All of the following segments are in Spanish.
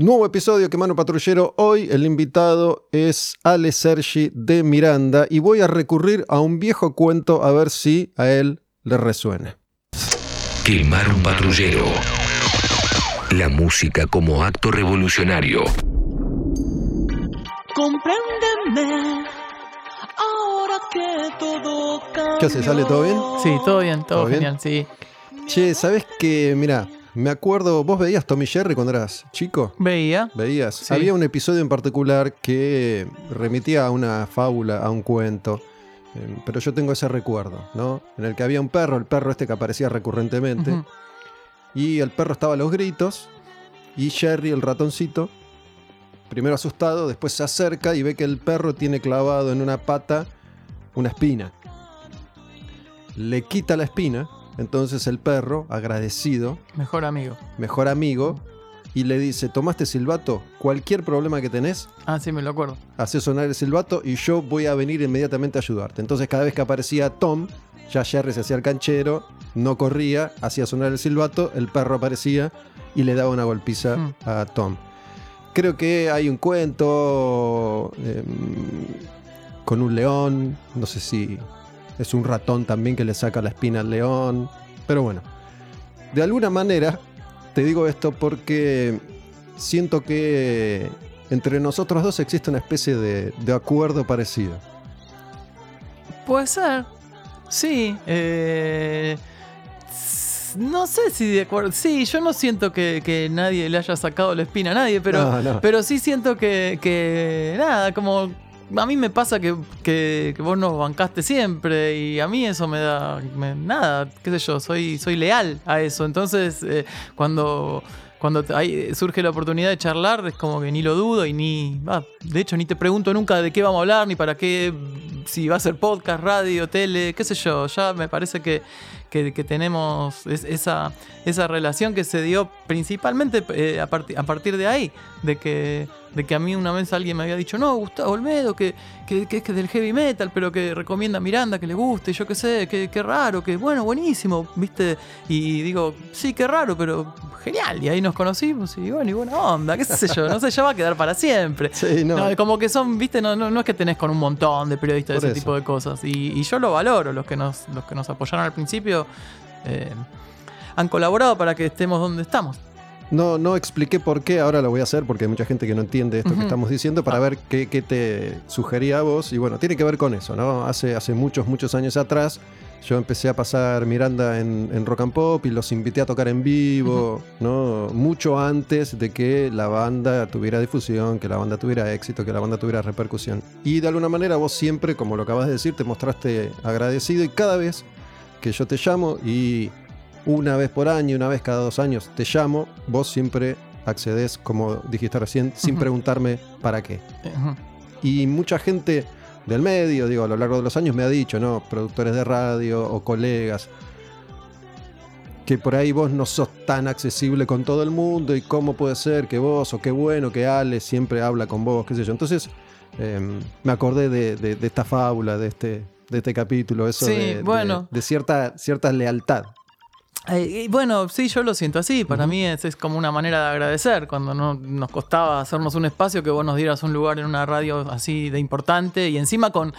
Nuevo episodio que Mano Patrullero. Hoy el invitado es Ale Sergi de Miranda y voy a recurrir a un viejo cuento a ver si a él le resuena. Quemar un patrullero. La música como acto revolucionario. Compréndeme. Ahora que todo cambió. ¿Qué haces, Ale? ¿Todo bien? Sí, todo bien, todo, ¿Todo bien? sí. Che, ¿sabes qué? Mira, me acuerdo, ¿vos veías Tommy Jerry cuando eras chico? Veía. Veías. Sí. Había un episodio en particular que remitía a una fábula, a un cuento. eh, Pero yo tengo ese recuerdo, ¿no? En el que había un perro, el perro este que aparecía recurrentemente. Ujú. Y el perro estaba a los gritos. Y Jerry, el ratoncito, primero asustado, después se acerca y ve que el perro tiene clavado en una pata una espina. Le quita la espina. Entonces el perro, agradecido, Mejor amigo. mejor amigo, y le dice: ¿Tomaste silbato? Cualquier problema que tenés, Ah, sí, me lo acuerdo. hace sonar el silbato y yo voy a venir inmediatamente a ayudarte. Entonces cada vez que aparecía Tom, ya Jerry se hacía el canchero, no corría, hacía sonar el silbato, el perro aparecía y le daba una golpiza Mm. a Tom. Creo que hay un cuento em, con un león, no sé si es un ratón también que le saca la espina al león, pero bueno, de alguna manera te digo esto porque siento que entre nosotros dos existe una especie de, de acuerdo parecido. Puede ser. Sí. eh, No sé si de acuerdo. Sí, yo no siento que, que nadie le haya sacado la espina a nadie, pero, No, no. pero sí siento que, que nada, como a mí me pasa que, que- vos nos bancaste siempre y a mí eso me da nada, qué sé yo, soy, soy leal a eso. Entonces, eh, cuando, cuando surge la oportunidad de charlar, es como que ni lo dudo y ni, ah, de hecho, ni te pregunto nunca de qué vamos a hablar, ni para qué, si va a ser podcast, radio, tele, qué sé yo. Ya me parece que, que, que tenemos es- esa, esa relación que se dio principalmente eh, a, parti- a partir de ahí, de que, de que a mí una vez alguien me había dicho, no, Gustavo Olmedo, que, que, que es que del heavy metal, pero que recomienda a Miranda, que le guste, yo qué sé, que, qué raro, que bueno, buenísimo, ¿viste? Y digo, sí, qué raro, pero genial. Y ahí nos conocimos y bueno, y buena onda, qué sé yo, no sé, ya va a quedar para siempre. Sí, no. No, como que son, viste, no, no, no es que tenés con un montón de periodistas Por de ese eso. tipo de cosas. Y, y yo lo valoro, los que nos, los que nos apoyaron al principio eh, han colaborado para que estemos donde estamos. No, no expliqué por qué, ahora lo voy a hacer porque hay mucha gente que no entiende esto que estamos diciendo para ver qué, qué te sugería a vos. Y bueno, tiene que ver con eso, ¿no? Hace, hace muchos, muchos años atrás yo empecé a pasar Miranda en, en rock and pop y los invité a tocar en vivo, ¿no? Mucho antes de que la banda tuviera difusión, que la banda tuviera éxito, que la banda tuviera repercusión. Y de alguna manera vos siempre, como lo acabas de decir, te mostraste agradecido y cada vez que yo te llamo y una vez por año, una vez cada dos años te llamo, vos siempre accedes, como dijiste recién, sin preguntarme para qué. Y mucha gente del medio, digo, a lo largo de los años me ha dicho, ¿no? Productores de radio o colegas, que por ahí vos no sos tan accesible con todo el mundo y cómo puede ser que vos o qué bueno que Ale siempre habla con vos, qué sé yo. Entonces eh, me acordé de, de- de esta fábula, de este, de este capítulo, eso Sí, de, de- bueno. de cierta, cierta lealtad. Eh, y bueno, sí, yo lo siento así. Para mí es, es como una manera de agradecer. Cuando no, nos costaba hacernos un espacio, que vos nos dieras un lugar en una radio así de importante y encima con.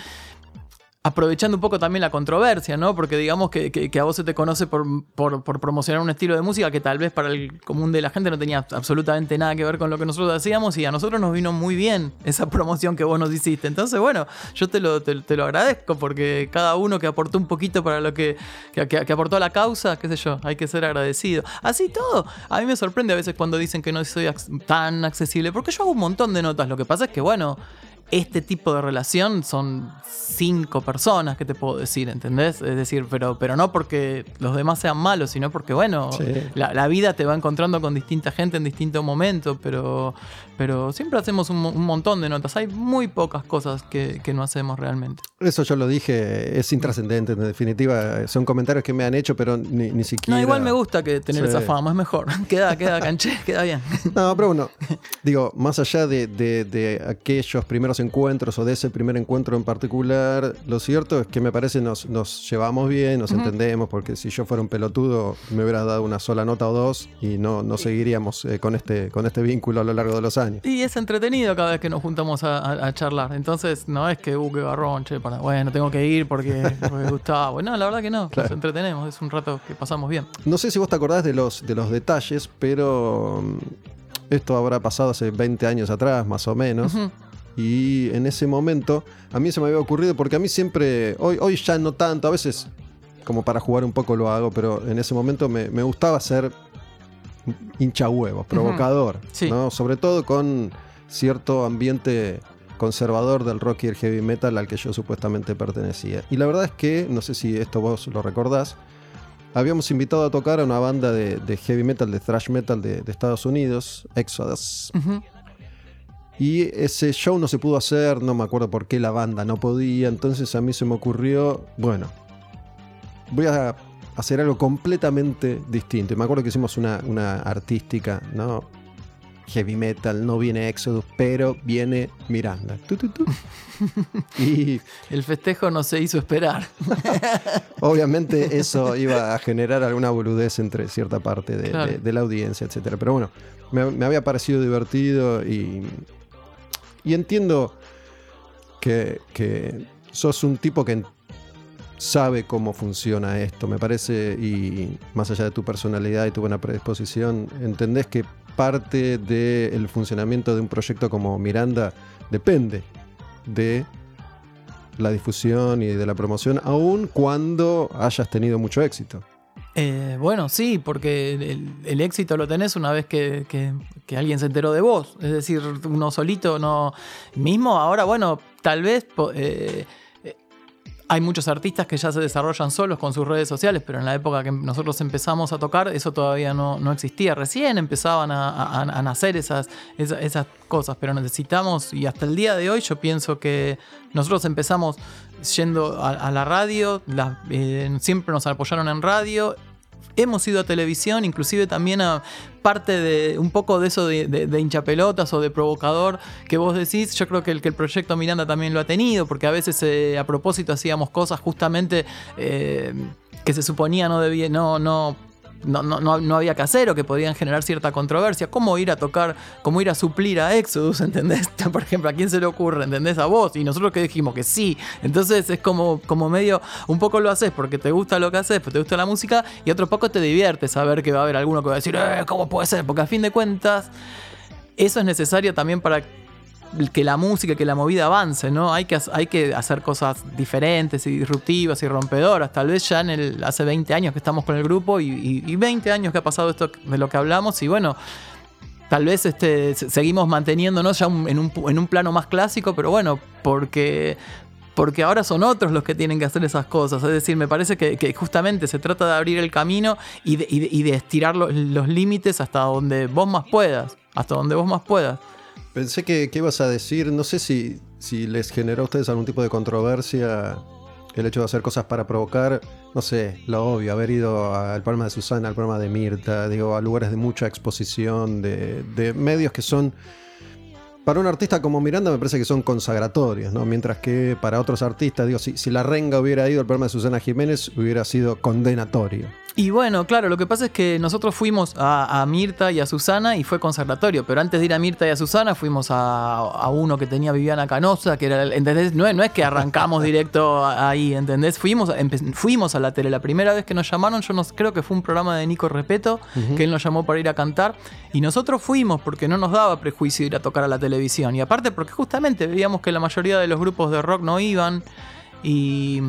Aprovechando un poco también la controversia, ¿no? Porque digamos que, a vos se te conoce por, promocionar un estilo de música que tal vez para el común de la gente no tenía absolutamente nada que ver con lo que nosotros hacíamos y a nosotros nos vino muy bien esa promoción que vos nos hiciste. Entonces, bueno, yo te lo, te, lo agradezco porque cada uno que aportó un poquito para lo que, que, aportó a la causa, qué sé yo, hay que ser agradecido. Así todo, a mí me sorprende a veces cuando dicen que no soy tan accesible, porque yo hago un montón de notas. Lo que pasa es que, bueno, este tipo de relación son cinco personas que te puedo decir, ¿entendés? Es decir, pero, pero no porque los demás sean malos, sino porque, bueno, Sí. la, la vida te va encontrando con distinta gente en distintos momentos, pero, pero siempre hacemos un, un montón de notas. Hay muy pocas cosas que, que no hacemos realmente. Eso yo lo dije, es intrascendente, en definitiva. Son comentarios que me han hecho, pero ni, ni siquiera. No, igual me gusta que tener Sí. esa fama, es mejor. queda, queda canché, queda bien. No, pero bueno, digo, más allá de, de- de aquellos primeros encuentros o de ese primer encuentro en particular, lo cierto es que me parece nos, nos llevamos bien, nos entendemos, porque si yo fuera un pelotudo me hubiera dado una sola nota o dos y no, no seguiríamos eh, con, este, con este vínculo a lo largo de los años. Y es entretenido cada vez que nos juntamos a, a- a charlar. Entonces, no es que, uh, qué garrón, che, para, bueno, tengo que ir porque, porque Gustavo. No, la verdad que no, nos entretenemos, es un rato que pasamos bien. No sé si vos te acordás de los, de los detalles, pero mm, esto habrá pasado hace 20 años atrás, más o menos. Y en ese momento a mí se me había ocurrido, porque a mí siempre, hoy, hoy ya no tanto, a veces como para jugar un poco lo hago, pero en ese momento me, me gustaba ser hincha huevos, provocador, Sí. ¿no? sobre todo con cierto ambiente conservador del rock y el heavy metal al que yo supuestamente pertenecía. Y la verdad es que, no sé si esto vos lo recordás, habíamos invitado a tocar a una banda de, de heavy metal, de thrash metal de, de Estados Unidos, Exodus, y ese show no se pudo hacer, no me acuerdo por qué la banda no podía, entonces a mí se me ocurrió, bueno, voy a hacer algo completamente distinto. Y me acuerdo que hicimos una, una artística, ¿no? Heavy metal, no viene Exodus, pero viene Miranda. Tu, tu, tu. Y El festejo no se hizo esperar. obviamente eso iba a generar alguna boludez entre cierta parte de, Claro. de- de la audiencia, etcétera. Pero bueno, me, me había parecido divertido y, y entiendo que, que sos un tipo que sabe cómo funciona esto, me parece, y más allá de tu personalidad y tu buena predisposición, entendés que parte del funcionamiento de un proyecto como Miranda depende de la difusión y de la promoción, aun cuando hayas tenido mucho éxito. Eh, bueno, sí, porque el, éxito lo tenés una vez que, que- alguien se enteró de vos. Es decir, uno solito no. Mismo ahora, bueno, tal vez eh, hay muchos artistas que ya se desarrollan solos con sus redes sociales, pero en la época que nosotros empezamos a tocar, eso todavía no, no existía. Recién empezaban a, a- a nacer esas, esa- esas cosas, pero necesitamos, y hasta el día de hoy yo pienso que nosotros empezamos yendo a, a la radio, eh, siempre nos apoyaron en radio, hemos ido a televisión, inclusive también a parte de un poco de eso de, de, de hinchapelotas o de provocador que vos decís, yo creo que el, que el proyecto Miranda también lo ha tenido, porque a veces eh, a propósito hacíamos cosas justamente eh, que se suponía no debía, no, no. No, no, no, había que hacer o que podían generar cierta controversia. ¿Cómo ir a tocar, cómo ir a suplir a Exodus, ¿entendés? Por ejemplo, ¿a quién se le ocurre, ¿entendés? A vos. Y nosotros que dijimos que sí. Entonces es como, como medio, un poco lo haces porque te gusta lo que haces, porque te gusta la música, y otro poco te divierte saber que va a haber alguno que va a decir, eh, ¿cómo puede ser? Porque a fin de cuentas, eso es necesario también para que la música, que la movida avance, ¿no? Hay que, ha- hay que hacer cosas diferentes y disruptivas y rompedoras. Tal vez ya en el, hace 20 años que estamos con el grupo y, y- y 20 años que ha pasado esto de lo que hablamos y bueno, tal vez este, se- seguimos manteniéndonos ya en, un, plano más clásico, pero bueno, porque... Porque ahora son otros los que tienen que hacer esas cosas. Es decir, me parece que, justamente se trata de abrir el camino y de, estirar lo- los límites hasta donde vos más puedas. Hasta donde vos más puedas. Pensé que, que ibas a decir, no sé si, si les generó a ustedes algún tipo de controversia el hecho de hacer cosas para provocar, no sé, lo obvio, haber ido al programa de Susana, al programa de Mirta, digo, a lugares de mucha exposición, de, de medios que son, para un artista como Miranda me parece que son consagratorios, ¿no? Mientras que para otros artistas, digo, si, si la renga hubiera ido al programa de Susana Jiménez, hubiera sido condenatorio. Y bueno, claro, lo que pasa es que nosotros fuimos a, a Mirta y a Susana y fue conservatorio, pero antes de ir a Mirta y a Susana fuimos a, a uno que tenía Viviana Canosa, que era, el- ¿entendés? No, es- no es que arrancamos directo ahí, ¿entendés? Fuimos, fuimos a la tele, la primera vez que nos llamaron, yo no, creo que fue un programa de Nico Repeto, que él nos llamó para ir a cantar, y nosotros fuimos porque no nos daba prejuicio ir a tocar a la televisión, y aparte porque justamente veíamos que la mayoría de los grupos de rock no iban, y...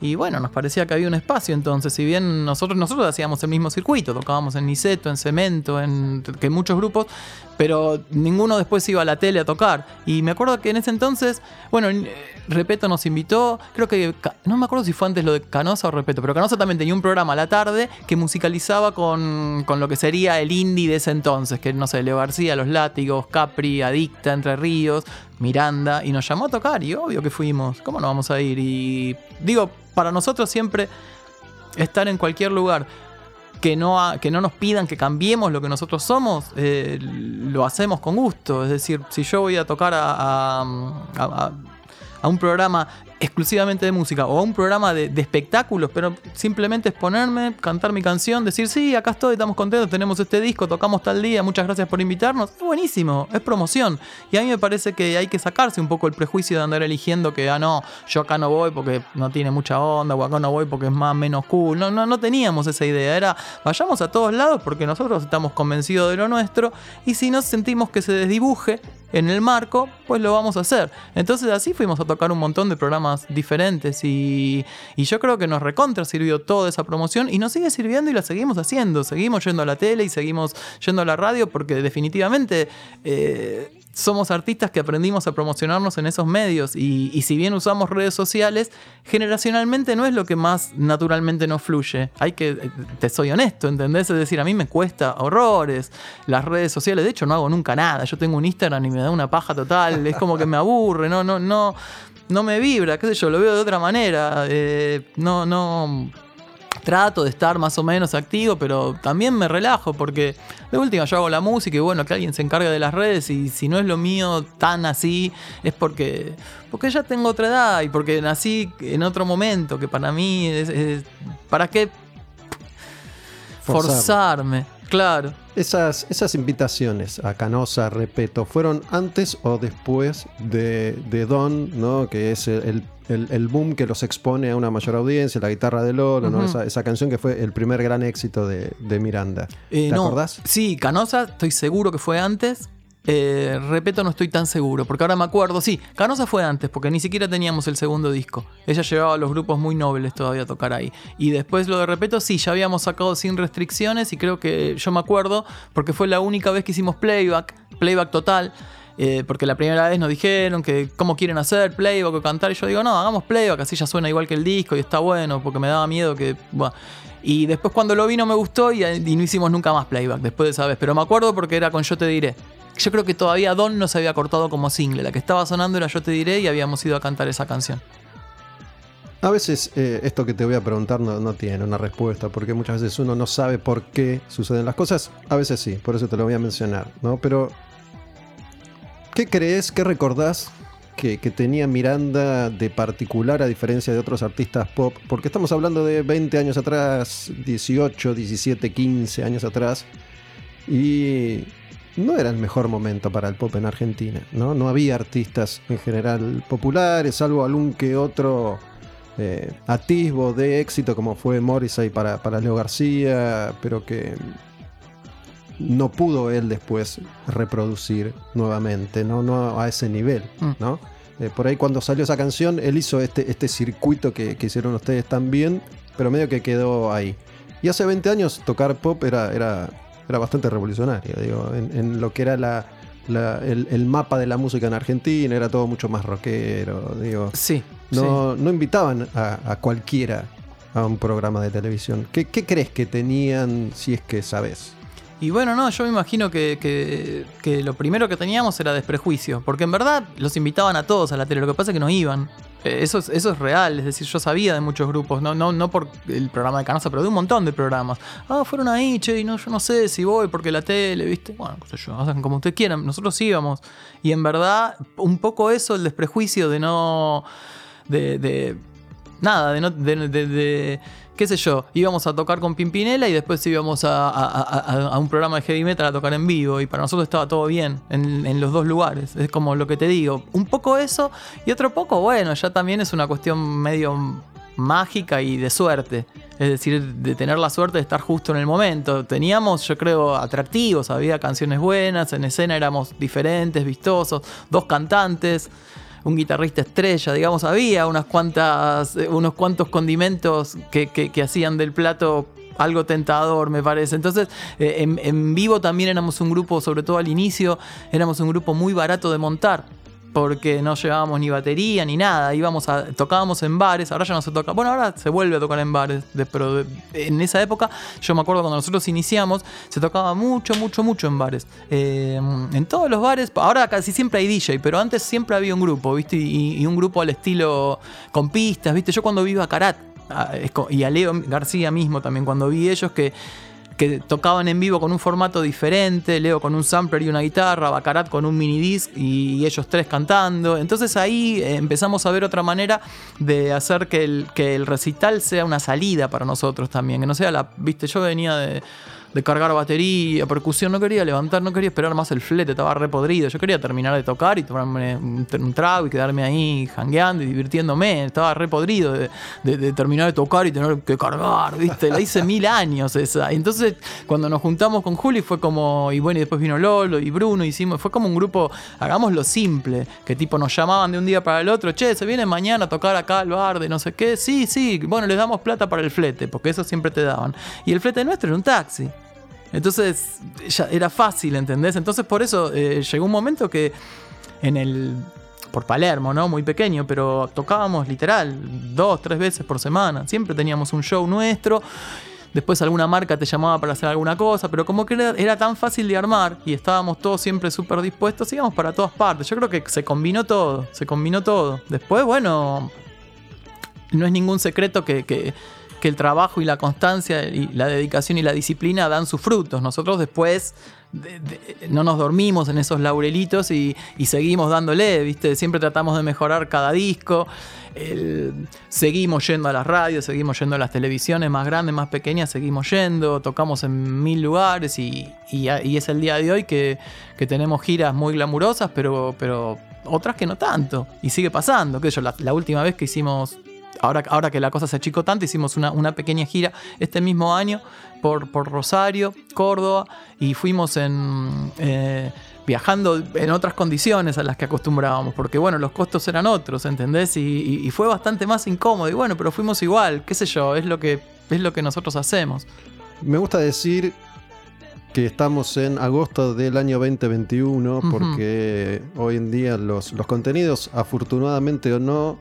Y bueno, nos parecía que había un espacio entonces, si bien nosotros, nosotros hacíamos el mismo circuito, tocábamos en Niceto, en Cemento, en que muchos grupos, pero ninguno después iba a la tele a tocar. Y me acuerdo que en ese entonces, bueno, Repeto nos invitó, creo que, no me acuerdo si fue antes lo de Canosa o Repeto, pero Canosa también tenía un programa a la tarde que musicalizaba con, con lo que sería el indie de ese entonces, que no sé, Leo García, Los Látigos, Capri, Adicta, Entre Ríos, Miranda y nos llamó a tocar y obvio que fuimos. ¿Cómo no vamos a ir? Y digo, para nosotros siempre estar en cualquier lugar que no, que no nos pidan que cambiemos lo que nosotros somos, eh, lo hacemos con gusto. Es decir, si yo voy a tocar a, a- a- a un programa exclusivamente de música o a un programa de, espectáculos, pero simplemente es ponerme, cantar mi canción, decir, sí, acá estoy, estamos contentos, tenemos este disco, tocamos tal día, muchas gracias por invitarnos. Es buenísimo, es promoción. Y a mí me parece que hay que sacarse un poco el prejuicio de andar eligiendo que, ah, no, yo acá no voy porque no tiene mucha onda, o acá no voy porque es más menos cool. No, no, no teníamos esa idea. Era, vayamos a todos lados porque nosotros estamos convencidos de lo nuestro y si nos sentimos que se desdibuje en el marco, pues lo vamos a hacer. Entonces así fuimos a tocar un montón de programas diferentes y, y yo creo que nos recontra sirvió toda esa promoción y nos sigue sirviendo y la seguimos haciendo. Seguimos yendo a la tele y seguimos yendo a la radio porque definitivamente... eh, somos artistas que aprendimos a promocionarnos en esos medios y, y si bien usamos redes sociales, generacionalmente no es lo que más naturalmente nos fluye. Hay que, te soy honesto, ¿entendés? Es decir, a mí me cuesta horrores las redes sociales. De hecho, no hago nunca nada. Yo tengo un Instagram y me da una paja total. Es como que me aburre, no, no, no, no me vibra, qué sé yo, lo veo de otra manera. Eh, no, no trato de estar más o menos activo, pero también me relajo porque de última yo hago la música y bueno, que alguien se encargue de las redes y si no es lo mío tan así es porque porque ya tengo otra edad y porque nací en otro momento que para mí es, es- ¿para qué Forzar. forzarme? Claro. Esas, esas invitaciones a Canosa, Repeto, ¿fueron antes o después de, de Don, ¿no? que es el, el- el boom que los expone a una mayor audiencia, la guitarra de Lolo, ¿no? Esa, esa canción que fue el primer gran éxito de, de Miranda? Eh, ¿Te no. acordás? Sí, Canosa, estoy seguro que fue antes. Eh, Repeto, no estoy tan seguro, porque ahora me acuerdo. Sí, Canosa fue antes, porque ni siquiera teníamos el segundo disco. Ella llevaba a los grupos muy nobles todavía a tocar ahí. Y después lo de Repeto, sí, ya habíamos sacado sin restricciones, y creo que yo me acuerdo, porque fue la única vez que hicimos playback, playback total. eh, porque la primera vez nos dijeron que cómo quieren hacer playback o cantar. Y yo digo, no, hagamos playback, así ya suena igual que el disco y está bueno, porque me daba miedo que. Y después cuando lo vi no me gustó y, y no hicimos nunca más playback después de esa vez. Pero me acuerdo porque era con Yo Te Diré. Yo creo que todavía Don no se había cortado como single. La que estaba sonando era Yo Te Diré y habíamos ido a cantar esa canción. A veces eh, esto que te voy a preguntar no, no tiene una respuesta, porque muchas veces uno no sabe por qué suceden las cosas. A veces sí, por eso te lo voy a mencionar, ¿no? Pero, ¿qué crees, qué recordás que, que tenía Miranda de particular a diferencia de otros artistas pop? Porque estamos hablando de 20 años atrás, 18, 17, 15 años atrás, y no era el mejor momento para el pop en Argentina, ¿no? No había artistas en general populares, salvo algún que otro eh, atisbo de éxito como fue Morrissey para, para Leo García, pero que no pudo él después reproducir nuevamente, no, no a ese nivel, Mm. ¿no? Eh, por ahí cuando salió esa canción, él hizo este, este circuito que, que hicieron ustedes también, pero medio que quedó ahí. Y hace 20 años tocar pop era, era, era bastante revolucionario, digo, en, en lo que era la, la- el, el mapa de la música en Argentina, era todo mucho más rockero, digo. Sí. No, no invitaban a, a cualquiera a un programa de televisión. ¿Qué, qué crees que tenían si es que sabes? Y bueno, no, yo me imagino que, que- que lo primero que teníamos era desprejuicio, porque en verdad los invitaban a todos a la tele, lo que pasa es que no iban. Eh, Eso es, eso es real, es decir, yo sabía de muchos grupos, no, no, no por el programa de Canosa, pero de un montón de programas. Ah, fueron ahí, che, y no, yo no sé si voy porque la tele, ¿viste? Bueno, qué sé yo, hagan como ustedes quieran, nosotros íbamos. Y en verdad, un poco eso, el desprejuicio de no. de. de nada, de no. de- qué sé yo, íbamos a tocar con Pimpinela y después íbamos a un programa de heavy metal a tocar en vivo y para nosotros estaba todo bien en, en los dos lugares. Es como lo que te digo, un poco eso y otro poco, bueno, ya también es una cuestión medio mágica y de suerte. Es decir, de tener la suerte de estar justo en el momento. Teníamos, yo creo, atractivos, había canciones buenas, en escena éramos diferentes, vistosos, dos cantantes un guitarrista estrella, digamos, había unas cuantas, eh, unos cuantos condimentos que, que- que hacían del plato algo tentador, me parece. Entonces, eh, en, en vivo también éramos un grupo, sobre todo al inicio, éramos un grupo muy barato de montar. Porque no llevábamos ni batería ni nada, íbamos a, tocábamos en bares, ahora ya no se toca, bueno, ahora se vuelve a tocar en bares, pero en esa época, yo me acuerdo cuando nosotros iniciamos, se tocaba mucho, mucho, mucho en bares, Eh, en todos los bares, ahora casi siempre hay DJ, pero antes siempre había un grupo, ¿viste? Y, y un grupo al estilo con pistas, ¿viste? Yo cuando vivo a Carat, a- es co- y a Leo García mismo también, cuando vi ellos que que tocaban en vivo con un formato diferente, Leo con un sampler y una guitarra, Bacarat con un mini disc y, y ellos tres cantando. Entonces ahí eh, empezamos a ver otra manera de hacer que el, que el recital sea una salida para nosotros también, que no sea la, viste, yo venía de, de cargar batería, percusión, no quería levantar, no quería esperar más el flete, estaba re podrido. Yo quería terminar de tocar y tomarme un, trago y quedarme ahí jangueando y divirtiéndome. Estaba re podrido de terminar de tocar y tener que cargar, ¿viste? La hice mil años esa. Y Entonces, cuando nos juntamos con Juli fue como, y bueno, y después vino Lolo y Bruno, hicimos, fue como un grupo, hagámoslo simple, que tipo nos llamaban de un día para el otro, che, se viene mañana a tocar acá al bar de no sé qué, sí, sí, bueno, les damos plata para el flete, porque eso siempre te daban. Y el flete nuestro era un taxi. Entonces ya era fácil, ¿entendés? Entonces por eso eh, llegó un momento que en el... Por Palermo, ¿no? Muy pequeño, pero tocábamos literal dos, tres veces por semana. Siempre teníamos un show nuestro. Después alguna marca te llamaba para hacer alguna cosa, pero como que era, era tan fácil de armar y estábamos todos siempre súper dispuestos, íbamos para todas partes. Yo creo que se combinó todo, se combinó todo. Después, bueno, no es ningún secreto que, que- que el trabajo y la constancia y la dedicación y la disciplina dan sus frutos. Nosotros después de- de- no nos dormimos en esos laurelitos y, seguimos dándole, ¿viste? Siempre tratamos de mejorar cada disco. Seguimos yendo a las radios, seguimos yendo a las televisiones más grandes, más pequeñas, seguimos yendo, tocamos en mil lugares y, es el día de hoy que, que tenemos giras muy glamurosas, pero, pero otras que no tanto. Y sigue pasando, que yo, la, la última vez que hicimos ahora, ahora que la cosa se achicó tanto, hicimos una, una pequeña gira este mismo año por, por Rosario, Córdoba, y fuimos en. eh, viajando en otras condiciones a las que acostumbrábamos, porque bueno, los costos eran otros, ¿entendés? Y, y- y fue bastante más incómodo, y bueno, pero fuimos igual, qué sé yo, es lo que, es lo que nosotros hacemos. Me gusta decir que estamos en agosto del año 2021 Ujú. porque hoy en día los, los contenidos, afortunadamente o no,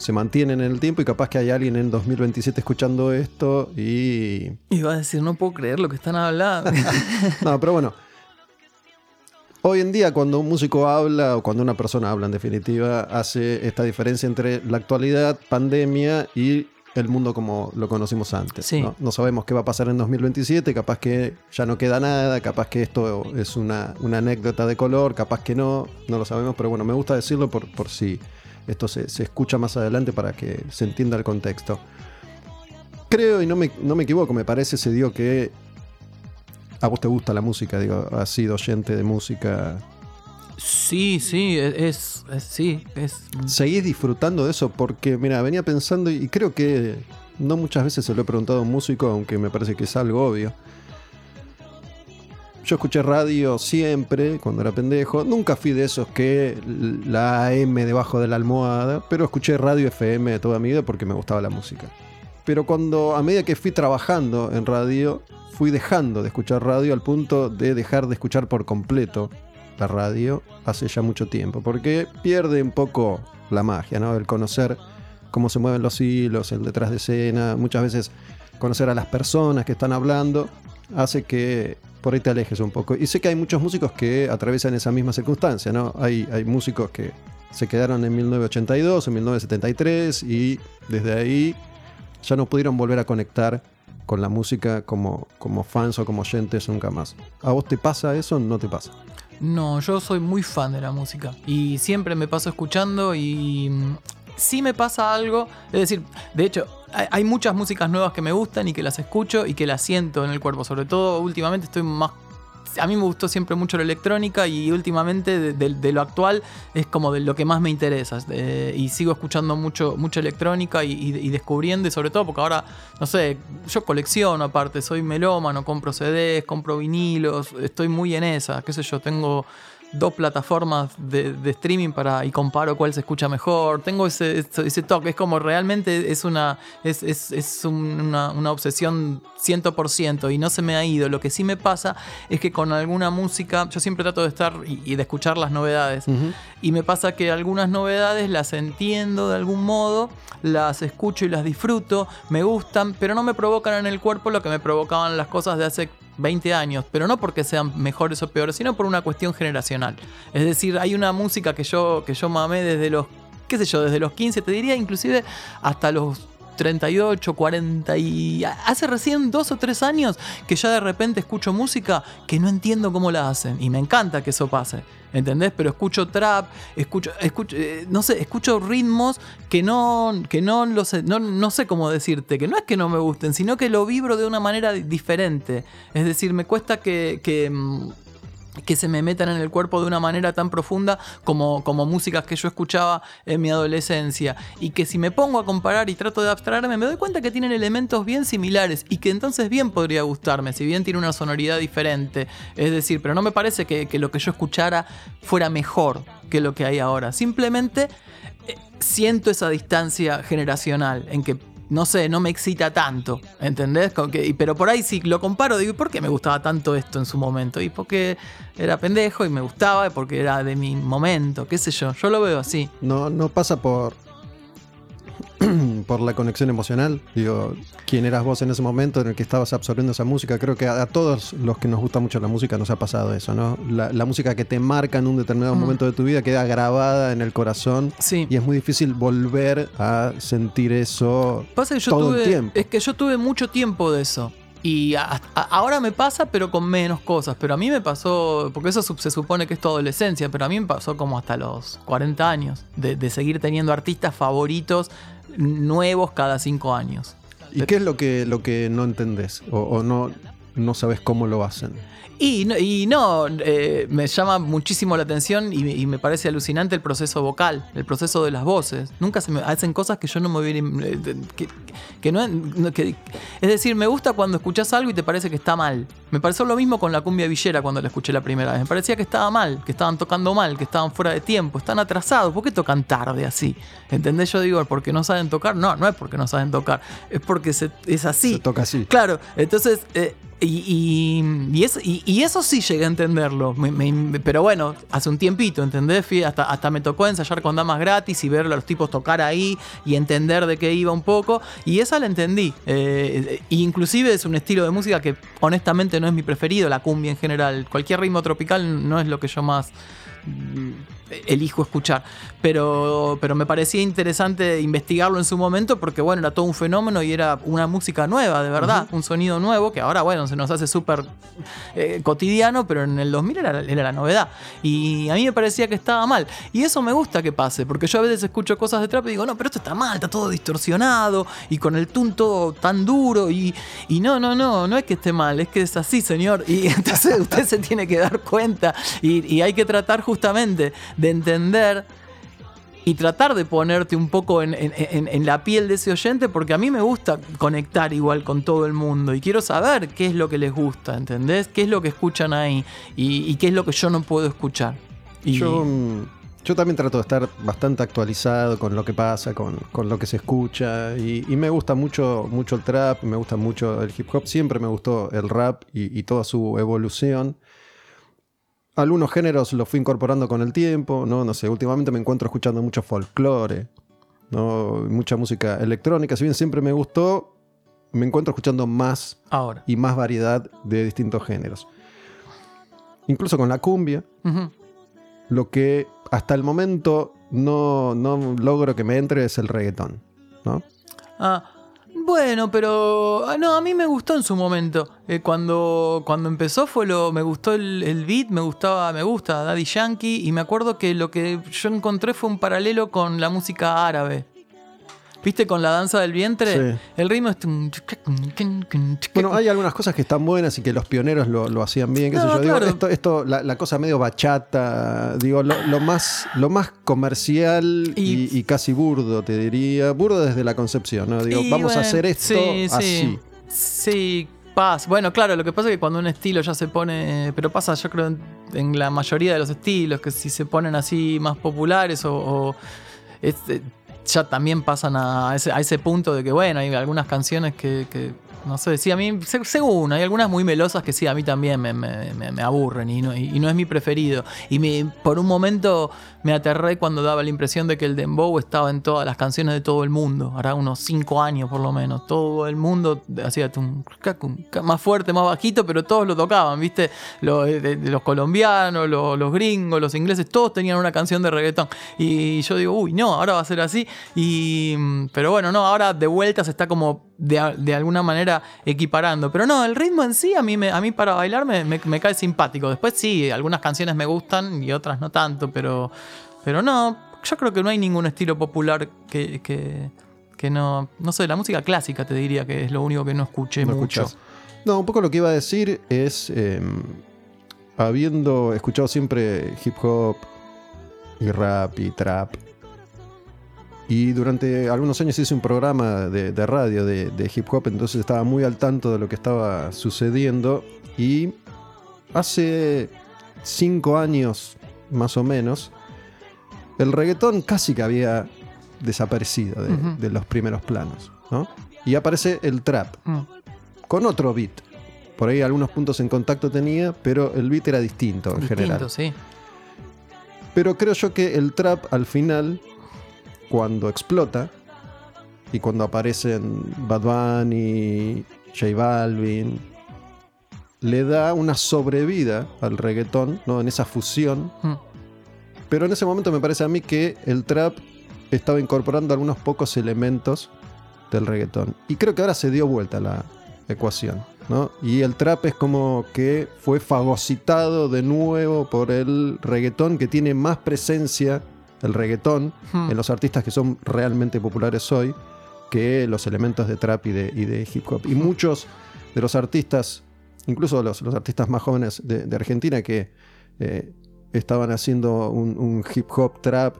se mantienen en el tiempo y capaz que hay alguien en 2027 escuchando esto y... Y va a decir, no puedo creer lo que están hablando. No, pero bueno. Hoy en día cuando un músico habla o cuando una persona habla en definitiva hace esta diferencia entre la actualidad, pandemia y el mundo como lo conocimos antes. Sí. ¿no? No sabemos qué va a pasar en 2027, capaz que ya no queda nada, capaz que esto es una, una anécdota de color, capaz que no, no lo sabemos, pero bueno, me gusta decirlo por, por si esto se, se escucha más adelante para que se entienda el contexto. Creo, y no me, no me equivoco, me parece, se dio que a vos te gusta la música, digo, has sido oyente de música. sí, sí, es, es- sí, es... ¿Seguís disfrutando de eso? Porque, mira, venía pensando y creo que no muchas veces se lo he preguntado a un músico, aunque me parece que es algo obvio. Yo escuché radio siempre, cuando era pendejo. Nunca fui de esos que la AM debajo de la almohada, pero escuché radio FM toda mi vida porque me gustaba la música. Pero cuando, a medida que fui trabajando en radio, fui dejando de escuchar radio al punto de dejar de escuchar por completo la radio hace ya mucho tiempo, porque pierde un poco la magia, ¿no? El conocer cómo se mueven los hilos, el detrás de escena, muchas veces conocer a las personas que están hablando, hace que por ahí te alejes un poco. Y sé que hay muchos músicos que atraviesan esa misma circunstancia, ¿no? Hay, hay músicos que se quedaron en 1982, en 1973 y desde ahí ya no pudieron volver a conectar con la música como, como fans o como oyentes nunca más. ¿A vos te pasa eso o no te pasa? No, yo soy muy fan de la música y siempre me paso escuchando y sí me pasa algo, es decir, de hecho, hay, muchas músicas nuevas que me gustan y que las escucho y que las siento en el cuerpo, sobre todo últimamente estoy más... A mí me gustó siempre mucho la electrónica y últimamente de lo actual es como de lo que más me interesa. eh, y sigo escuchando mucho, mucha electrónica y, y- y descubriendo, y sobre todo porque ahora, no sé, yo colecciono aparte, soy melómano, compro CDs, compro vinilos, estoy muy en esa, qué sé yo, tengo dos plataformas de, de streaming para y comparo cuál se escucha mejor. Tengo ese, ese, ese toque. Es como realmente es una, es, es- es un- una, una obsesión 100% y no se me ha ido. Lo que sí me pasa es que con alguna música, yo siempre trato de estar y, y de escuchar las novedades. Y me pasa que algunas novedades las entiendo de algún modo, las escucho y las disfruto, me gustan, pero no me provocan en el cuerpo lo que me provocaban las cosas de hace 20 años, pero no porque sean mejores o peores, sino por una cuestión generacional. Es decir, hay una música que yo, que yo mamé desde los, qué sé yo, desde los 15, te diría inclusive hasta los 38, 40 y hace recién dos o tres años que ya de repente escucho música que no entiendo cómo la hacen y me encanta que eso pase. ¿Entendés? Pero escucho trap, escucho, escucho eh, no sé, escucho ritmos que no, que no lo sé, no, no sé cómo decirte, que no es que no me gusten, sino que lo vibro de una manera di- diferente. Es decir, me cuesta que, que, mm, que se me metan en el cuerpo de una manera tan profunda como, como músicas que yo escuchaba en mi adolescencia. Y que si me pongo a comparar y trato de abstraerme, me doy cuenta que tienen elementos bien similares y que entonces bien podría gustarme, si bien tiene una sonoridad diferente. Es decir, pero no me parece que, que lo que yo escuchara fuera mejor que lo que hay ahora. Simplemente eh, siento esa distancia generacional en que no sé, no me excita tanto, ¿entendés? Que- pero por ahí si lo comparo, digo, ¿y ¿por qué me gustaba tanto esto en su momento? Y porque era pendejo y me gustaba, porque era de mi momento, qué sé yo, yo lo veo así. No, no pasa por. por la conexión emocional. Digo, quién eras vos en ese momento en el que estabas absorbiendo esa música. Creo que a, a todos los que nos gusta mucho la música nos ha pasado eso, ¿no? La, la música que te marca en un determinado Mm. momento de tu vida queda grabada en el corazón. Sí. Y es muy difícil volver a sentir eso Pasa que yo todo tuve, el tiempo. es que yo tuve mucho tiempo de eso. Y a- a- ahora me pasa, pero con menos cosas. Pero a mí me pasó, porque eso se supone que es tu adolescencia, pero a mí me pasó como hasta los 40 años, de, de seguir teniendo artistas favoritos nuevos cada 5 años. ¿Y qué es lo que, lo que no entendés? O, o no, no sabes cómo lo hacen. Y no, y no, eh, me llama muchísimo la atención y, me- y me parece alucinante el proceso vocal, el proceso de las voces. Nunca se me hacen cosas que yo no me hubiera. eh, Que, que no, que- es decir, me gusta cuando escuchás algo y te parece que está mal. Me pareció lo mismo con la cumbia villera cuando la escuché la primera vez. Me parecía que estaba mal, que estaban tocando mal, que estaban fuera de tiempo, están atrasados. ¿Por qué tocan tarde así? ¿Entendés? Yo digo, ¿porque no saben tocar? No, no es porque no saben tocar, es porque se- es así. Se toca así. Claro, entonces, eh, y, y, y es- y- y eso sí llegué a entenderlo, pero bueno, hace un tiempito, ¿entendés? Hasta, hasta me tocó ensayar con damas gratis y ver a los tipos tocar ahí y entender de qué iba un poco, y esa la entendí. Eh, e inclusive es un estilo de música que honestamente no es mi preferido, la cumbia en general. Cualquier ritmo tropical no es lo que yo más elijo escuchar. Pero, pero me parecía interesante investigarlo en su momento porque, bueno, era todo un fenómeno y era una música nueva, de verdad, un sonido nuevo que ahora, bueno, se nos hace súper eh, cotidiano, pero en el 2000 era, era la novedad. Y a mí me parecía que estaba mal. Y eso me gusta que pase, porque yo a veces escucho cosas de trap y digo, no, pero esto está mal, está todo distorsionado y con el tune todo tan duro. Y, y no, no, no, no es que esté mal, es que es así, señor. Y entonces usted se tiene que dar cuenta y, y hay que tratar justamente de entender y tratar de ponerte un poco en, la piel de ese oyente, porque a mí me gusta conectar igual con todo el mundo y quiero saber qué es lo que les gusta, ¿entendés? ¿Qué es lo que escuchan ahí y, qué es lo que yo no puedo escuchar? Yo, mm, yo también trato de estar bastante actualizado con lo que pasa, con, con lo que se escucha. Y, me gusta mucho, mucho el trap, me gusta mucho el hip hop. Siempre me gustó el rap y toda su evolución. Algunos géneros los fui incorporando con el tiempo, ¿no? No sé, últimamente me encuentro escuchando mucho folclore, ¿no? Mucha música electrónica. Si bien siempre me gustó, me encuentro escuchando más ahora. y más variedad de distintos géneros. Incluso con la cumbia, lo que hasta el momento no, no logro que me entre es el reggaetón. ¿no? Ah, bueno, pero ah, no, a mí me gustó en su momento. Eh, cuando, cuando empezó fue lo. Me gustó el, el beat, me gustaba, me gusta Daddy Yankee. Y me acuerdo que lo que yo encontré fue un paralelo con la música árabe. ¿Viste con la danza del vientre? Sí. El ritmo es. Bueno, hay algunas cosas que están buenas y que los pioneros lo, lo hacían bien. qué sé No, yo. Digo, claro. esto, esto, la, la cosa medio bachata, digo, lo, lo más, lo más comercial y, Y- y casi burdo, te diría. Burdo desde la concepción, ¿no? Digo, vamos a hacer esto sí, así. Sí, sí, Paz. Bueno, claro, lo que pasa es que cuando un estilo ya se pone. Pero pasa, yo creo, en, en la mayoría de los estilos, que si se ponen así más populares o. o este, ya también pasan a ese, a ese punto de que, bueno, hay algunas canciones que. que, no sé, sí, a mí, se- según, hay algunas muy melosas que sí, a mí también me, aburren y no, y no es mi preferido. Y por un momento me aterré cuando daba la impresión de que el dembow estaba en todas las canciones de todo el mundo. Hará unos cinco años por lo menos. Todo el mundo hacía más fuerte, más bajito, pero todos lo tocaban, ¿viste? De los colombianos, los, los gringos, los ingleses, todos tenían una canción de reggaetón. Y yo digo, uy, no, ahora va a ser así. Y, mm, pero bueno, no, ahora de vuelta se está como de, de alguna manera equiparando. Pero no, el ritmo en sí a mí, me, a mí para bailar me, me- me cae simpático. Después sí, algunas canciones me gustan y otras no tanto, pero, pero no, yo creo que no hay ningún estilo popular que, que, que no... No sé, la música clásica te diría que es lo único que no escuché No mucho. escuchás. No, un poco lo que iba a decir es, eh, habiendo escuchado siempre hip hop y rap y trap, y durante algunos años hice un programa de, de radio de, de hip hop, entonces estaba muy al tanto de lo que estaba sucediendo, y hace cinco años más o menos, el reggaetón casi que había desaparecido de, los primeros planos, ¿no? Y aparece el trap Mm. con otro beat. Por ahí algunos puntos en contacto tenía, pero el beat era distinto en Distinto, general. sí. Pero creo yo que el trap al final, cuando explota y cuando aparecen Bad Bunny, J Balvin, le da una sobrevida al reggaetón, ¿no? En esa fusión. Mm. Pero en ese momento me parece a mí que el trap estaba incorporando algunos pocos elementos del reggaetón. Y creo que ahora se dio vuelta la ecuación. ¿no? Y el trap es como que fue fagocitado de nuevo por el reggaetón, que tiene más presencia, el reggaetón, Hmm. en los artistas que son realmente populares hoy, que los elementos de trap y de, y de hip hop. Y muchos de los artistas, incluso los, los artistas más jóvenes de, de Argentina, que eh, estaban haciendo un, un hip hop trap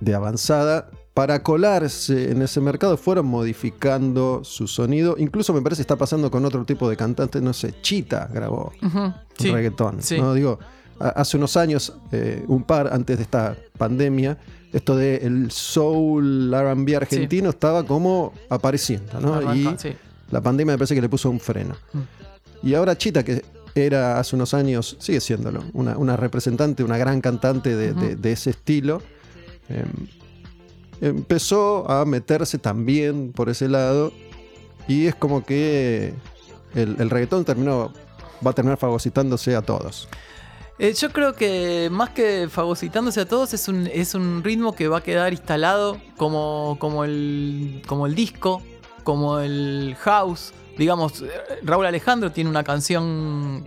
de avanzada, para colarse en ese mercado fueron modificando su sonido. Incluso me parece que está pasando con otro tipo de cantante, no sé, Chita grabó un sí. reggaetón. sí. ¿no? Digo, hace unos años, eh, un par antes de esta pandemia, esto de el soul R&B argentino estaba como apareciendo, ¿no? Arranca, y sí. la pandemia me parece que le puso un freno. Mm. Y ahora Chita, que era hace unos años, sigue siéndolo, una, una representante, una gran cantante de ese estilo, em, empezó a meterse también por ese lado y es como que el, el reggaetón terminó, va a terminar fagocitándose a todos. Eh, yo creo que más que fagocitándose a todos es un, es un ritmo que va a quedar instalado como, como, el, como el disco, como el house. Digamos, eh, Raúl Alejandro tiene una canción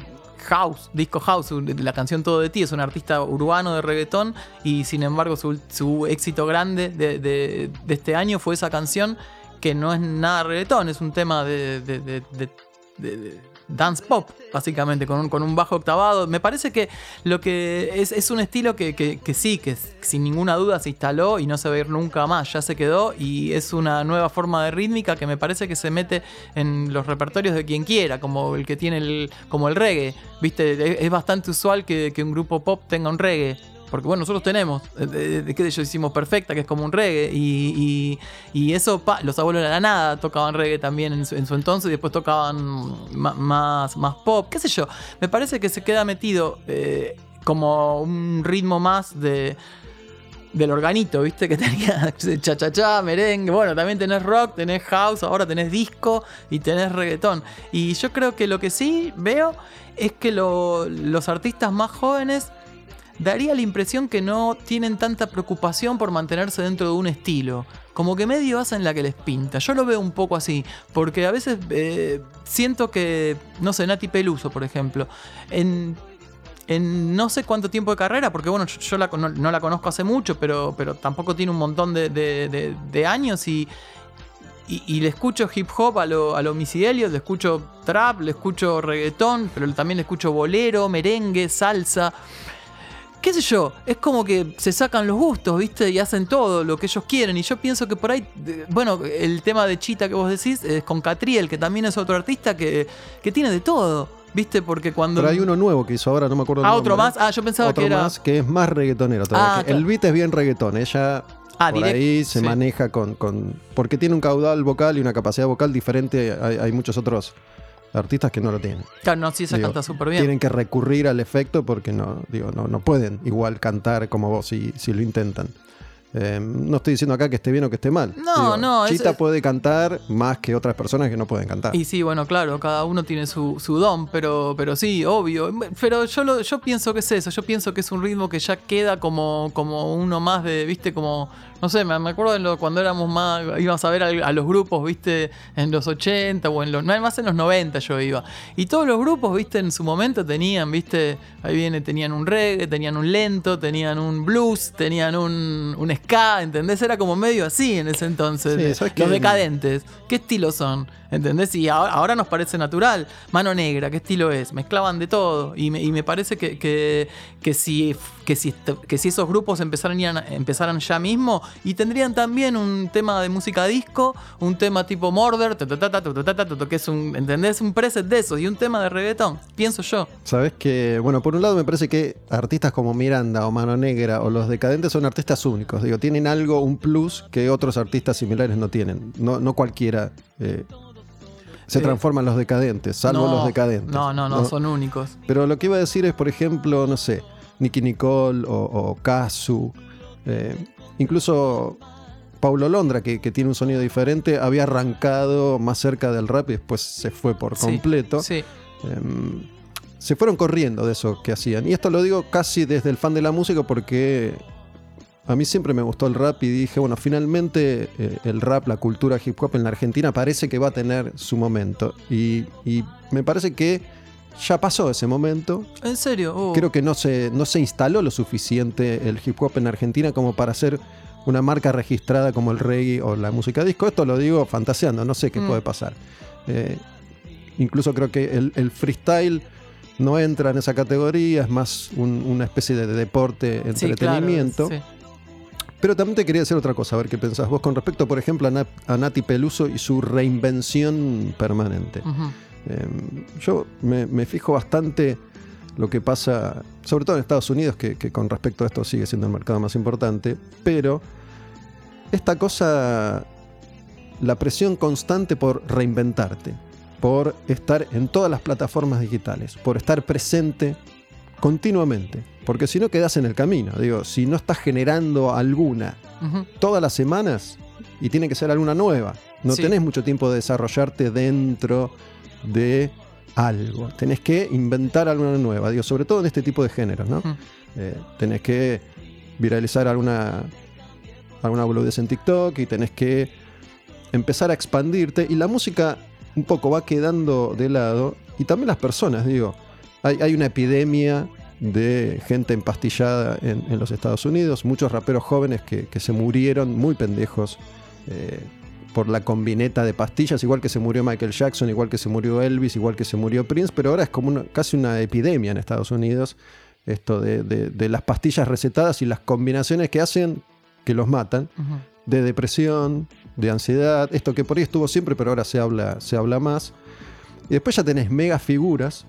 house, disco house, la canción Todo de ti, es un artista urbano de reggaetón y sin embargo su, su éxito grande de, de- este año fue esa canción que no es nada reggaetón, es un tema de- de dance pop, básicamente, con un, con un bajo octavado. Me parece que lo que es, es un estilo que, que- que sí, que sin ninguna duda se instaló y no se va a ir nunca más, ya se quedó y es una nueva forma de rítmica que me parece que se mete en los repertorios de quien quiera, como el que tiene el, como el reggae. Viste, es bastante usual que, que un grupo pop tenga un reggae. Porque bueno, nosotros tenemos, eh, qué sé yo, hicimos Perfecta, que es como un reggae, y, y- y eso, los abuelos de la nada tocaban reggae también en su, en su entonces, y después tocaban más, más pop, qué sé yo. Me parece que se queda metido eh, como un ritmo más de del organito, ¿viste? Que tenía cha-cha-cha, merengue. Bueno, también tenés rock, tenés house, ahora tenés disco y tenés reggaetón. Y yo creo que lo que sí veo es que lo- los artistas más jóvenes daría la impresión que no tienen tanta preocupación por mantenerse dentro de un estilo. Como que medio hacen la que les pinta. Yo lo veo un poco así. Porque a veces eh, siento que, no sé, Nati Peluso, por ejemplo, en, en no sé cuánto tiempo de carrera, porque bueno, yo, la, no, la conozco hace mucho, pero, pero tampoco tiene un montón de, de- de- de años y, y, le escucho hip hop a lo, a lo Missy le escucho trap, le escucho reggaetón, pero también le escucho bolero, merengue, salsa. Qué sé yo, es como que se sacan los gustos, ¿viste? Y hacen todo lo que ellos quieren. Y yo pienso que por ahí, bueno, el tema de Chita que vos decís es con Catriel, que también es otro artista que, que tiene de todo, ¿viste? Porque cuando... Pero hay uno nuevo que hizo ahora, no me acuerdo Ah, otro más. Ah, yo pensaba Otro que era... más que es más reggaetonero todavía. Ah, claro. El beat es bien reggaetón. Ella Ah, por ahí se sí. maneja con, con- Porque tiene un caudal vocal y una capacidad vocal diferente. Hay, hay muchos otros artistas que no lo tienen. Claro, no, sí, esa Digo, canta súper bien. Tienen que recurrir al efecto porque no, digo, no, no pueden igual cantar como vos si, si lo intentan. Eh, no estoy diciendo acá que esté bien o que esté mal. No, no, Chita es- puede cantar más que otras personas que no pueden cantar. Y sí, bueno, claro, cada uno tiene su, su don, pero, pero sí, obvio. Pero yo lo, yo pienso que es eso, yo pienso que es un ritmo que ya queda como, como uno más de, viste, como, no sé, me, me acuerdo de lo- cuando éramos más, íbamos a ver a, a los grupos, viste, en los 80 o en los, no, más en los 90 yo iba. Y todos los grupos, viste, en su momento tenían, viste, ahí viene, tenían un reggae, tenían un lento, tenían un blues, tenían un, un ska, ¿entendés? Era como medio así en ese entonces. Sí, de- ¿sabes los decadentes, ¿qué estilos son? ¿Entendés? Y ahora, ahora, nos parece natural. Mano negra, ¿qué estilo es? Mezclaban de todo. Y me, y me parece que, que, que, si, que, si, que si esos grupos empezaran, empezaran ya mismo y tendrían también un tema de música disco, un tema tipo Murder, que es un, ¿entendés? Un preset de esos y un tema de reggaetón, pienso yo. Sabes que, bueno, por un lado me parece que artistas como Miranda o Mano Negra o Los Decadentes son artistas únicos. Digo, tienen algo, un plus que otros artistas similares no tienen. No, no cualquiera se transforma en Los Decadentes, salvo no, Los Decadentes. No, no, no, son únicos. Pero lo que iba a decir es, por ejemplo, no sé, Nicky Nicole o, o Kazu, eh, incluso Paulo Londra, que, que tiene un sonido diferente, había arrancado más cerca del rap y después se fue por completo. Sí. Em, se fueron corriendo de eso que hacían. Y esto lo digo casi desde el fan de la música porque a mí siempre me gustó el rap y dije, bueno, finalmente eh, el rap, la cultura hip hop en la Argentina parece que va a tener su momento. Y, y me parece que ya pasó ese momento. En serio. Oh. Creo que no se, no se instaló lo suficiente el hip hop en Argentina como para ser una marca registrada como el reggae o la música disco. Esto lo digo fantaseando, no sé qué Mm. puede pasar. Eh, incluso creo que el, el freestyle no entra en esa categoría, es más un- una especie de deporte, Sí, claro, entretenimiento. sí. Pero también te quería decir otra cosa, a ver qué pensás vos con respecto, por ejemplo, a, Na- a Nati Peluso y su reinvención permanente. Eh, yo me, me fijo bastante lo que pasa, sobre todo en Estados Unidos, que, que con respecto a esto sigue siendo el mercado más importante, pero esta cosa, la presión constante por reinventarte, por estar en todas las plataformas digitales, por estar presente continuamente, porque si no quedas en el camino, digo, si no estás generando alguna todas las semanas y tiene que ser alguna nueva. No Sí. tenés mucho tiempo de desarrollarte dentro de algo. Tenés que inventar alguna nueva, digo, sobre todo en este tipo de géneros, ¿no? Eh, tenés que viralizar alguna, alguna boludez en TikTok y tenés que empezar a expandirte y la música un poco va quedando de lado y también las personas, digo, hay, hay una epidemia de gente empastillada en, en los Estados Unidos, muchos raperos jóvenes que, que se murieron muy pendejos eh, por la combineta de pastillas, igual que se murió Michael Jackson, igual que se murió Elvis, igual que se murió Prince, pero ahora es como una- casi una epidemia en Estados Unidos, esto de, de- de las pastillas recetadas y las combinaciones que hacen que los matan, de depresión, de ansiedad, esto que por ahí estuvo siempre, pero ahora se habla, se habla más. Y después ya tenés mega figuras.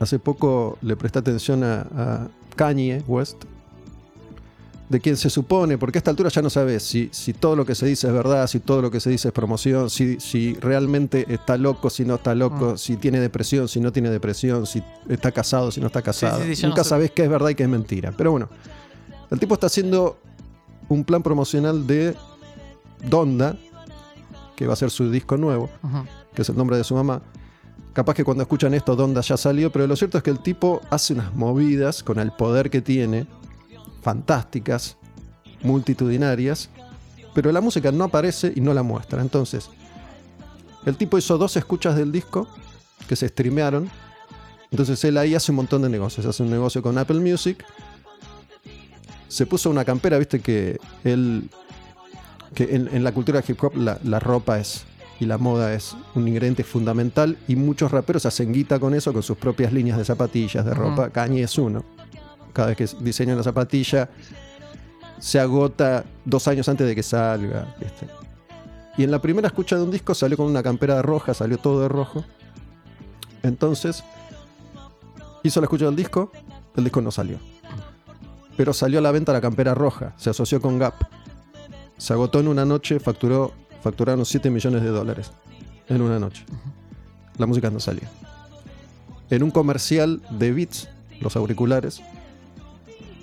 Hace poco le presté atención a, a Kanye West, de quien se supone, porque a esta altura ya no sabes si, si todo lo que se dice es verdad, si todo lo que se dice es promoción, si, si realmente está loco, si no está loco, Mm. si tiene depresión, si no tiene depresión, si está casado, si no está casado. sí, sí, ya no Nunca sé. sabes qué es verdad y qué es mentira. Pero bueno, el tipo está haciendo un plan promocional de Donda, que va a ser su disco nuevo, que es el nombre de su mamá. Capaz que cuando escuchan esto, Donda ya salió, pero lo cierto es que el tipo hace unas movidas con el poder que tiene, fantásticas, multitudinarias, pero la música no aparece y no la muestra. Entonces, el tipo hizo dos escuchas del disco que se streamearon. Entonces él ahí hace un montón de negocios. Hace un negocio con Apple Music. Se puso una campera, viste que él. que en, la cultura hip hop la ropa es. Y la moda es un ingrediente fundamental. Y muchos raperos hacen guita con eso, con sus propias líneas de zapatillas, de ropa. Kanye es uno. cada vez que diseña una zapatilla, se agota dos años antes de que salga. ¿viste? Y en la primera escucha de un disco salió con una campera roja, salió todo de rojo. Entonces, hizo la escucha del disco, el disco no salió. Pero salió a la venta la campera roja, se asoció con Gap. Se agotó en una noche, facturó, facturaron 7 millones de dólares. En una noche. La música no salió. En un comercial de Beats, los auriculares,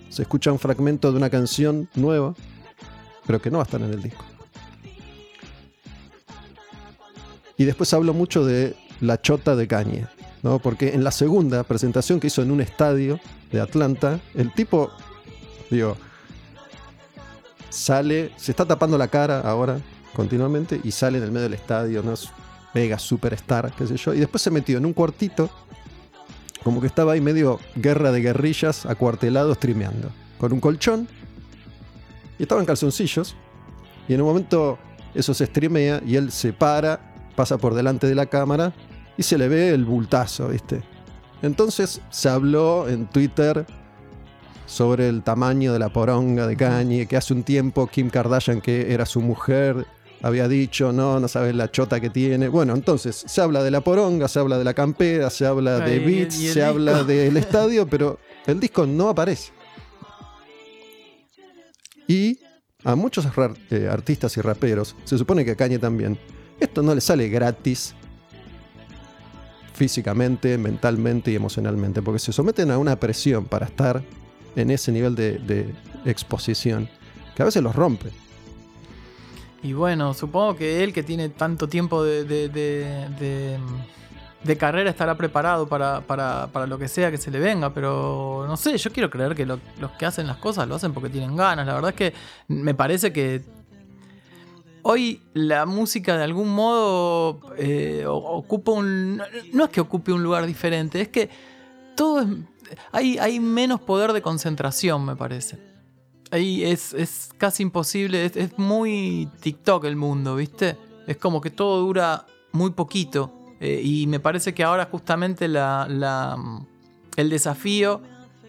se escucha un fragmento de una canción nueva, pero que no va a estar en el disco. Y después hablo mucho de la chota de Kanye, ¿no? Porque en la segunda presentación que hizo en un estadio de Atlanta, el tipo, digo, sale, se está tapando la cara ahora continuamente y sale en el medio del estadio, ¿no? Es mega superstar, qué sé yo, y después se metió en un cuartito, como que estaba ahí medio guerra de guerrillas, acuartelado, streameando, con un colchón, y estaba en calzoncillos, y en un momento eso se streamea y él se para, pasa por delante de la cámara y se le ve el bultazo, ¿viste? Entonces se habló en Twitter sobre el tamaño de la poronga de Kanye, que hace un tiempo Kim Kardashian, que era su mujer, había dicho, no, no sabes la chota que tiene. Bueno, entonces se habla de la poronga, se habla de la campera, se habla de Ay, beats, se disco. habla del estadio, pero el disco no aparece. Y a muchos eh, artistas y raperos, se supone que a Kanye también, esto no le sale gratis físicamente, mentalmente y emocionalmente, porque se someten a una presión para estar en ese nivel de, de exposición, que a veces los rompe. Y bueno, supongo que él que tiene tanto tiempo de, de- carrera estará preparado para, para- para lo que sea que se le venga, pero no sé, yo quiero creer que lo- los que hacen las cosas lo hacen porque tienen ganas. La verdad es que me parece que hoy la música de algún modo eh, ocupa un... No es que ocupe un lugar diferente, es que todo es... Hay, hay menos poder de concentración, me parece. Ahí es, es casi imposible, es, es muy TikTok el mundo, ¿viste? Es como que todo dura muy poquito. eh, y me parece que ahora justamente la, la, mm, el desafío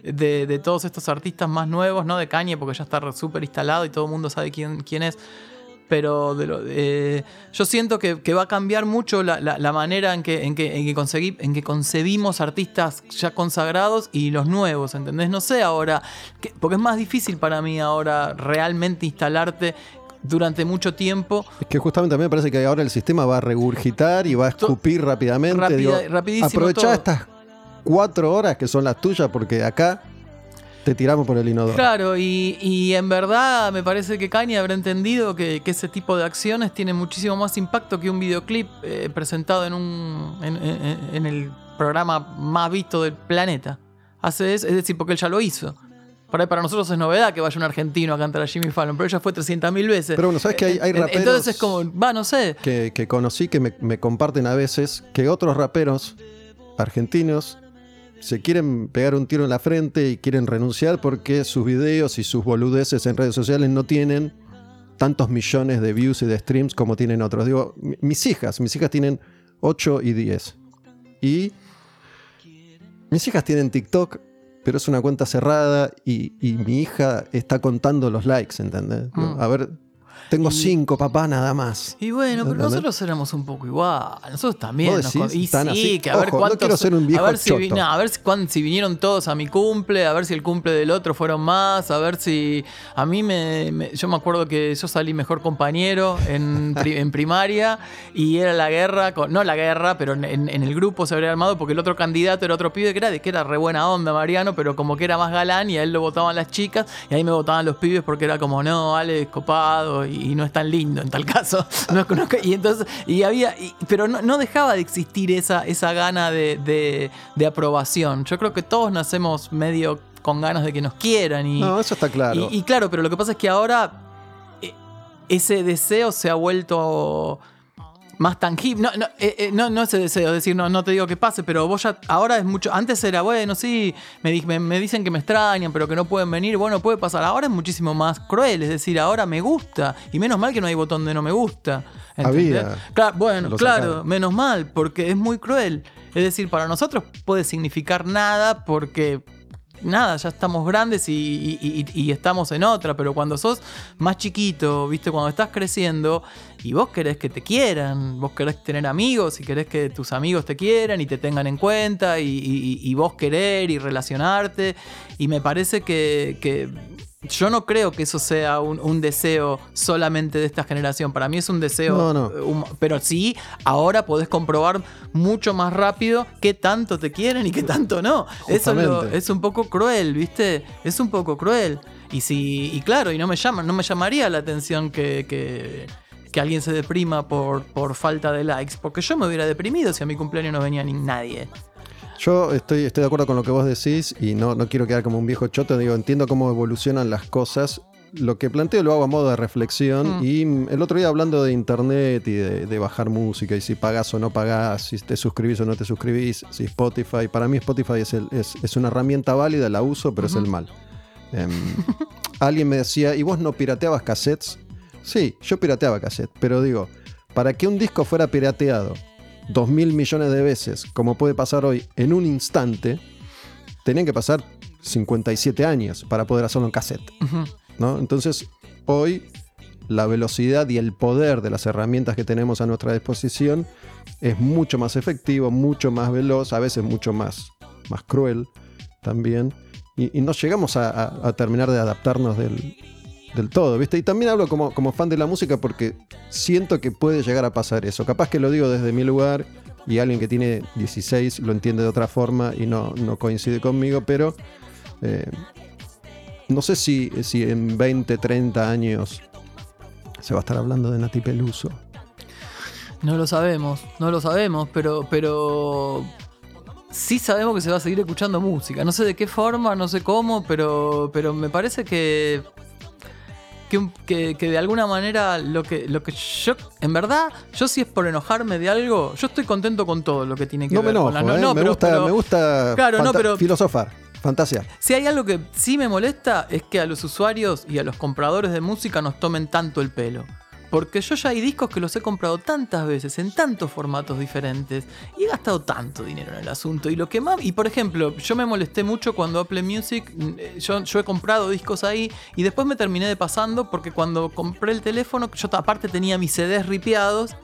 de, de todos estos artistas más nuevos, no de Kanye, porque ya está súper instalado y todo el mundo sabe quién, quién es. Pero de lo- eh, yo siento que, que va a cambiar mucho la, la- la manera en que, en, que, en, que conseguí- en que concebimos artistas ya consagrados y los nuevos, ¿entendés? No sé ahora, que- porque es más difícil para mí ahora realmente instalarte durante mucho tiempo. Es que justamente a mí me parece que ahora el sistema va a regurgitar y va a escupir rápidamente. Rápida- Digo, rapidísimo aprovechá todo. estas cuatro horas que son las tuyas porque acá te tiramos por el inodoro. Claro, y, y en verdad me parece que Kanye habrá entendido que, que ese tipo de acciones tienen muchísimo más impacto que un videoclip eh, presentado en, un, en, en- en el programa más visto del planeta. Hace es decir, porque él ya lo hizo. Por ahí para nosotros es novedad que vaya un argentino a cantar a Jimmy Fallon, pero ella fue 300.000 veces. Pero bueno, ¿sabes que hay- raperos- Entonces es como, va, no sé. que, que conocí, que me, me comparten a veces, que otros raperos argentinos se quieren pegar un tiro en la frente y quieren renunciar porque sus videos y sus boludeces en redes sociales no tienen tantos millones de views y de streams como tienen otros. Digo, mi- mis hijas, mis hijas tienen 8 y 10. Y mis hijas tienen TikTok, pero es una cuenta cerrada y, y mi hija está contando los likes, ¿entendés? Mm. A ver, tengo Y- 5, papá, nada más. Y bueno, pero ¿Entendés? nosotros éramos un poco igual. Nosotros también. ¿Vos decís? y ¿Tan sí, así? que a ver Ojo, no cuántos. quiero ser un viejo a ver, si, choto. no, a ver si, cuán- si vinieron todos a mi cumple, a ver si el cumple del otro fueron más, a ver si. A mí me. me- yo me acuerdo que yo salí mejor compañero en, en primaria y era la guerra. con- no la guerra, pero en, en- en el grupo se habría armado porque el otro candidato era otro pibe que era de que era re buena onda, Mariano, pero como que era más galán y a él lo votaban las chicas y ahí me votaban los pibes porque era como, no, Ale copado y, y no es tan lindo en tal caso. No no y entonces, y había, y- pero no, no dejaba de existir esa, esa gana de, de- de aprobación. Yo creo que todos nacemos medio con ganas de que nos quieran y, No, eso está claro. y, y claro, pero lo que pasa es que ahora eh, ese deseo se ha vuelto más tangible. No, no, eh, eh, no, no ese deseo, es decir, no, no te digo que pase, pero vos ya, ahora es mucho. Antes era, bueno, sí, me, di- me, me dicen que me extrañan, pero que no pueden venir. Bueno, puede pasar. Ahora es muchísimo más cruel, es decir, ahora me gusta. Y menos mal que no hay botón de no me gusta. ¿entendés? Había. Claro, bueno, claro, menos mal, porque es muy cruel. Es decir, para nosotros puede significar nada porque nada, ya estamos grandes y, y- y- y estamos en otra, pero cuando sos más chiquito, viste, cuando estás creciendo y vos querés que te quieran, vos querés tener amigos y querés que tus amigos te quieran y te tengan en cuenta y, y- y vos querer y relacionarte, y me parece que... que yo no creo que eso sea un, un deseo solamente de esta generación. Para mí es un deseo. No, no. eh, Pero sí, ahora podés comprobar mucho más rápido qué tanto te quieren y qué tanto no. Eso es, lo- es un poco cruel, ¿viste? Es un poco cruel. Y si, y claro, y no me llama, no me llamaría la atención que, que, que alguien se deprima por, por falta de likes. Porque yo me hubiera deprimido si a mi cumpleaños no venía ni nadie. Yo estoy, estoy de acuerdo con lo que vos decís y no, no quiero quedar como un viejo choto. Digo, entiendo cómo evolucionan las cosas. Lo que planteo lo hago a modo de reflexión. Mm. Y el otro día hablando de internet y de, de bajar música y si pagás o no pagás, si te suscribís o no te suscribís, si Spotify. Para mí Spotify es, el- es, es una herramienta válida, la uso, pero es el mal. Em, alguien me decía, ¿y vos no pirateabas cassettes? Sí, yo pirateaba cassettes, pero digo, para que un disco fuera pirateado dos mil millones de veces, como puede pasar hoy, en un instante, tenían que pasar 57 años para poder hacerlo en cassette. ¿no? Entonces, hoy la velocidad y el poder de las herramientas que tenemos a nuestra disposición es mucho más efectivo, mucho más veloz, a veces mucho más, más cruel también. Y, y no llegamos a, a- a terminar de adaptarnos del, del todo, ¿viste? Y también hablo como, como fan de la música porque siento que puede llegar a pasar eso. Capaz que lo digo desde mi lugar y alguien que tiene 16 lo entiende de otra forma y no, no coincide conmigo, pero eh, no sé si, si en 20, 30 años se va a estar hablando de Nati Peluso. No lo sabemos, no lo sabemos, pero, pero sí sabemos que se va a seguir escuchando música. No sé de qué forma, no sé cómo, pero, pero me parece que, que, que- que de alguna manera lo que, lo que yo, en verdad, yo si es por enojarme de algo, yo estoy contento con todo lo que tiene que No me ver enojo, con la... ¿eh? no, me, pero- gusta, pero- me gusta Claro, no, pero- filosofar, fantasear. Si hay algo que sí me molesta es que a los usuarios y a los compradores de música nos tomen tanto el pelo. Porque yo ya hay discos que los he comprado tantas veces, en tantos formatos diferentes, y he gastado tanto dinero en el asunto. Y lo que más. Y por ejemplo, yo me molesté mucho cuando Apple Music. eh, Yo, yo he comprado discos ahí y después me terminé de pasando porque cuando compré el teléfono, yo aparte tenía mis CDs ripiados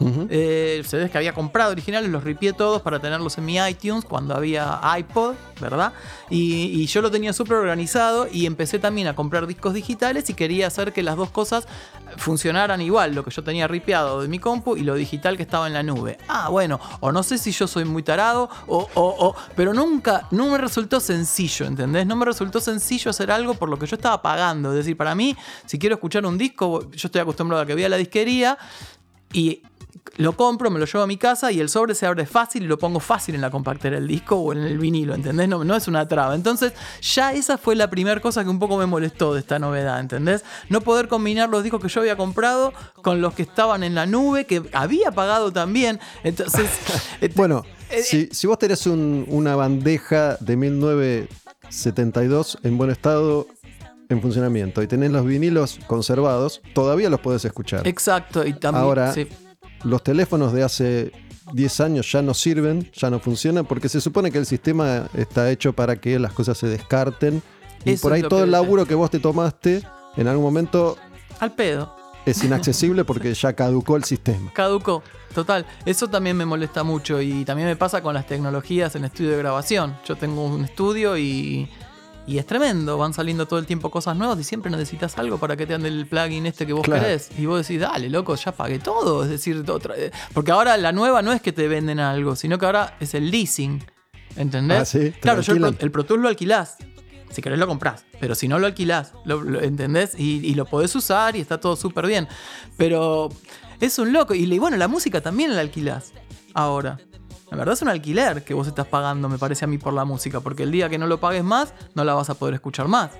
Ujú. eh, CDs que había comprado originales, los ripié todos para tenerlos en mi iTunes cuando había iPod, ¿verdad? Y, y yo lo tenía súper organizado y empecé también a comprar discos digitales y quería hacer que las dos cosas funcionaran igual, lo que yo tenía ripiado de mi compu y lo digital que estaba en la nube. Ah, bueno, o no sé si yo soy muy tarado, o, o- o- pero nunca, no me resultó sencillo, ¿entendés? No me resultó sencillo hacer algo por lo que yo estaba pagando. Es decir, para mí, si quiero escuchar un disco, yo estoy acostumbrado a que voy a la disquería y lo compro, me lo llevo a mi casa y el sobre se abre fácil y lo pongo fácil en la compactera del disco o en el vinilo, ¿entendés? No, no es una traba. Entonces, ya esa fue la primera cosa que un poco me molestó de esta novedad, ¿entendés? No poder combinar los discos que yo había comprado con los que estaban en la nube, que había pagado también. Entonces, este, Bueno, eh, si, si vos tenés un- una bandeja de 1972 en buen estado en funcionamiento y tenés los vinilos conservados, todavía los podés escuchar. exacto, y también... Ahora, sí. Los teléfonos de hace 10 años ya no sirven, ya no funcionan, porque se supone que el sistema está hecho para que las cosas se descarten. Y Eso por ahí todo el laburo que vos te tomaste, en algún momento Al pedo. es inaccesible porque ya caducó el sistema. Caducó. Total, eso también me molesta mucho y también me pasa con las tecnologías en estudio de grabación. Yo tengo un estudio y, y es tremendo, van saliendo todo el tiempo cosas nuevas y siempre necesitas algo para que te ande el plugin este que vos Claro. querés. Y vos decís, dale, loco, ya pagué todo. Es decir, otra, eh, porque ahora la nueva no es que te venden algo, sino que ahora es el leasing. ¿Entendés? Ah, sí, claro, yo el, Pro, el Pro Tools lo alquilás. Si querés lo comprás, pero si no lo alquilás, lo, lo- ¿entendés? Y, y lo podés usar y está todo súper bien. Pero es un loco. Y bueno, la música también la alquilás ahora. La verdad es un alquiler que vos estás pagando, me parece a mí, por la música. Porque el día que no lo pagues más, no la vas a poder escuchar más.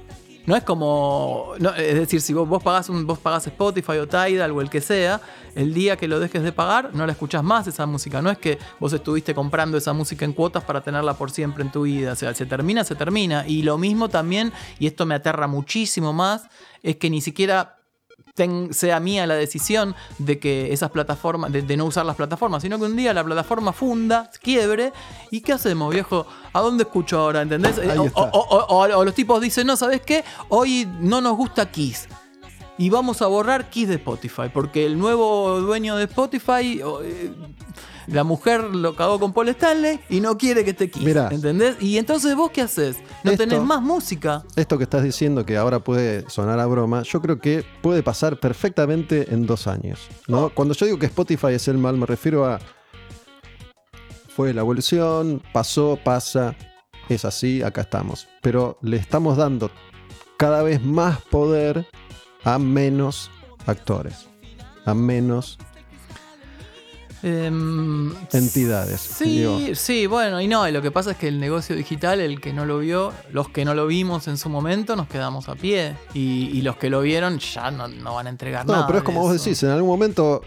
No es como. no, es decir, si vos, vos, pagás un, vos pagás Spotify o Tidal o el que sea, el día que lo dejes de pagar, no la escuchás más esa música. No es que vos estuviste comprando esa música en cuotas para tenerla por siempre en tu vida. O sea, se termina, se termina. Y lo mismo también, y esto me aterra muchísimo más, es que ni siquiera ten- sea mía la decisión de que esas plataformas, de, de no usar las plataformas, sino que un día la plataforma funda, quiebre, ¿y qué hacemos, viejo? ¿A dónde escucho ahora? ¿Entendés? O, está. o- o- o- o los tipos dicen, no, ¿sabes qué? Hoy no nos gusta Kiss. Y vamos a borrar Kiss de Spotify, porque el nuevo dueño de Spotify, eh, la mujer lo cagó con Paul Stanley y no quiere que Kiss. Mirá. ¿Entendés? Y entonces vos qué haces? No Esto- tenés más música. Esto que estás diciendo que ahora puede sonar a broma, yo creo que puede pasar perfectamente en dos años. ¿no? Cuando yo digo que Spotify es el mal, me refiero a. Fue la evolución, pasó, pasa, es así, acá estamos. Pero le estamos dando cada vez más poder a menos actores, a menos Em, entidades. Sí, digo. sí, bueno, y no, y lo que pasa es que el negocio digital, el que no lo vio, los que no lo vimos en su momento, nos quedamos a pie. Y, y los que lo vieron ya no, no van a entregar No, nada. pero es de como vos decís, en algún momento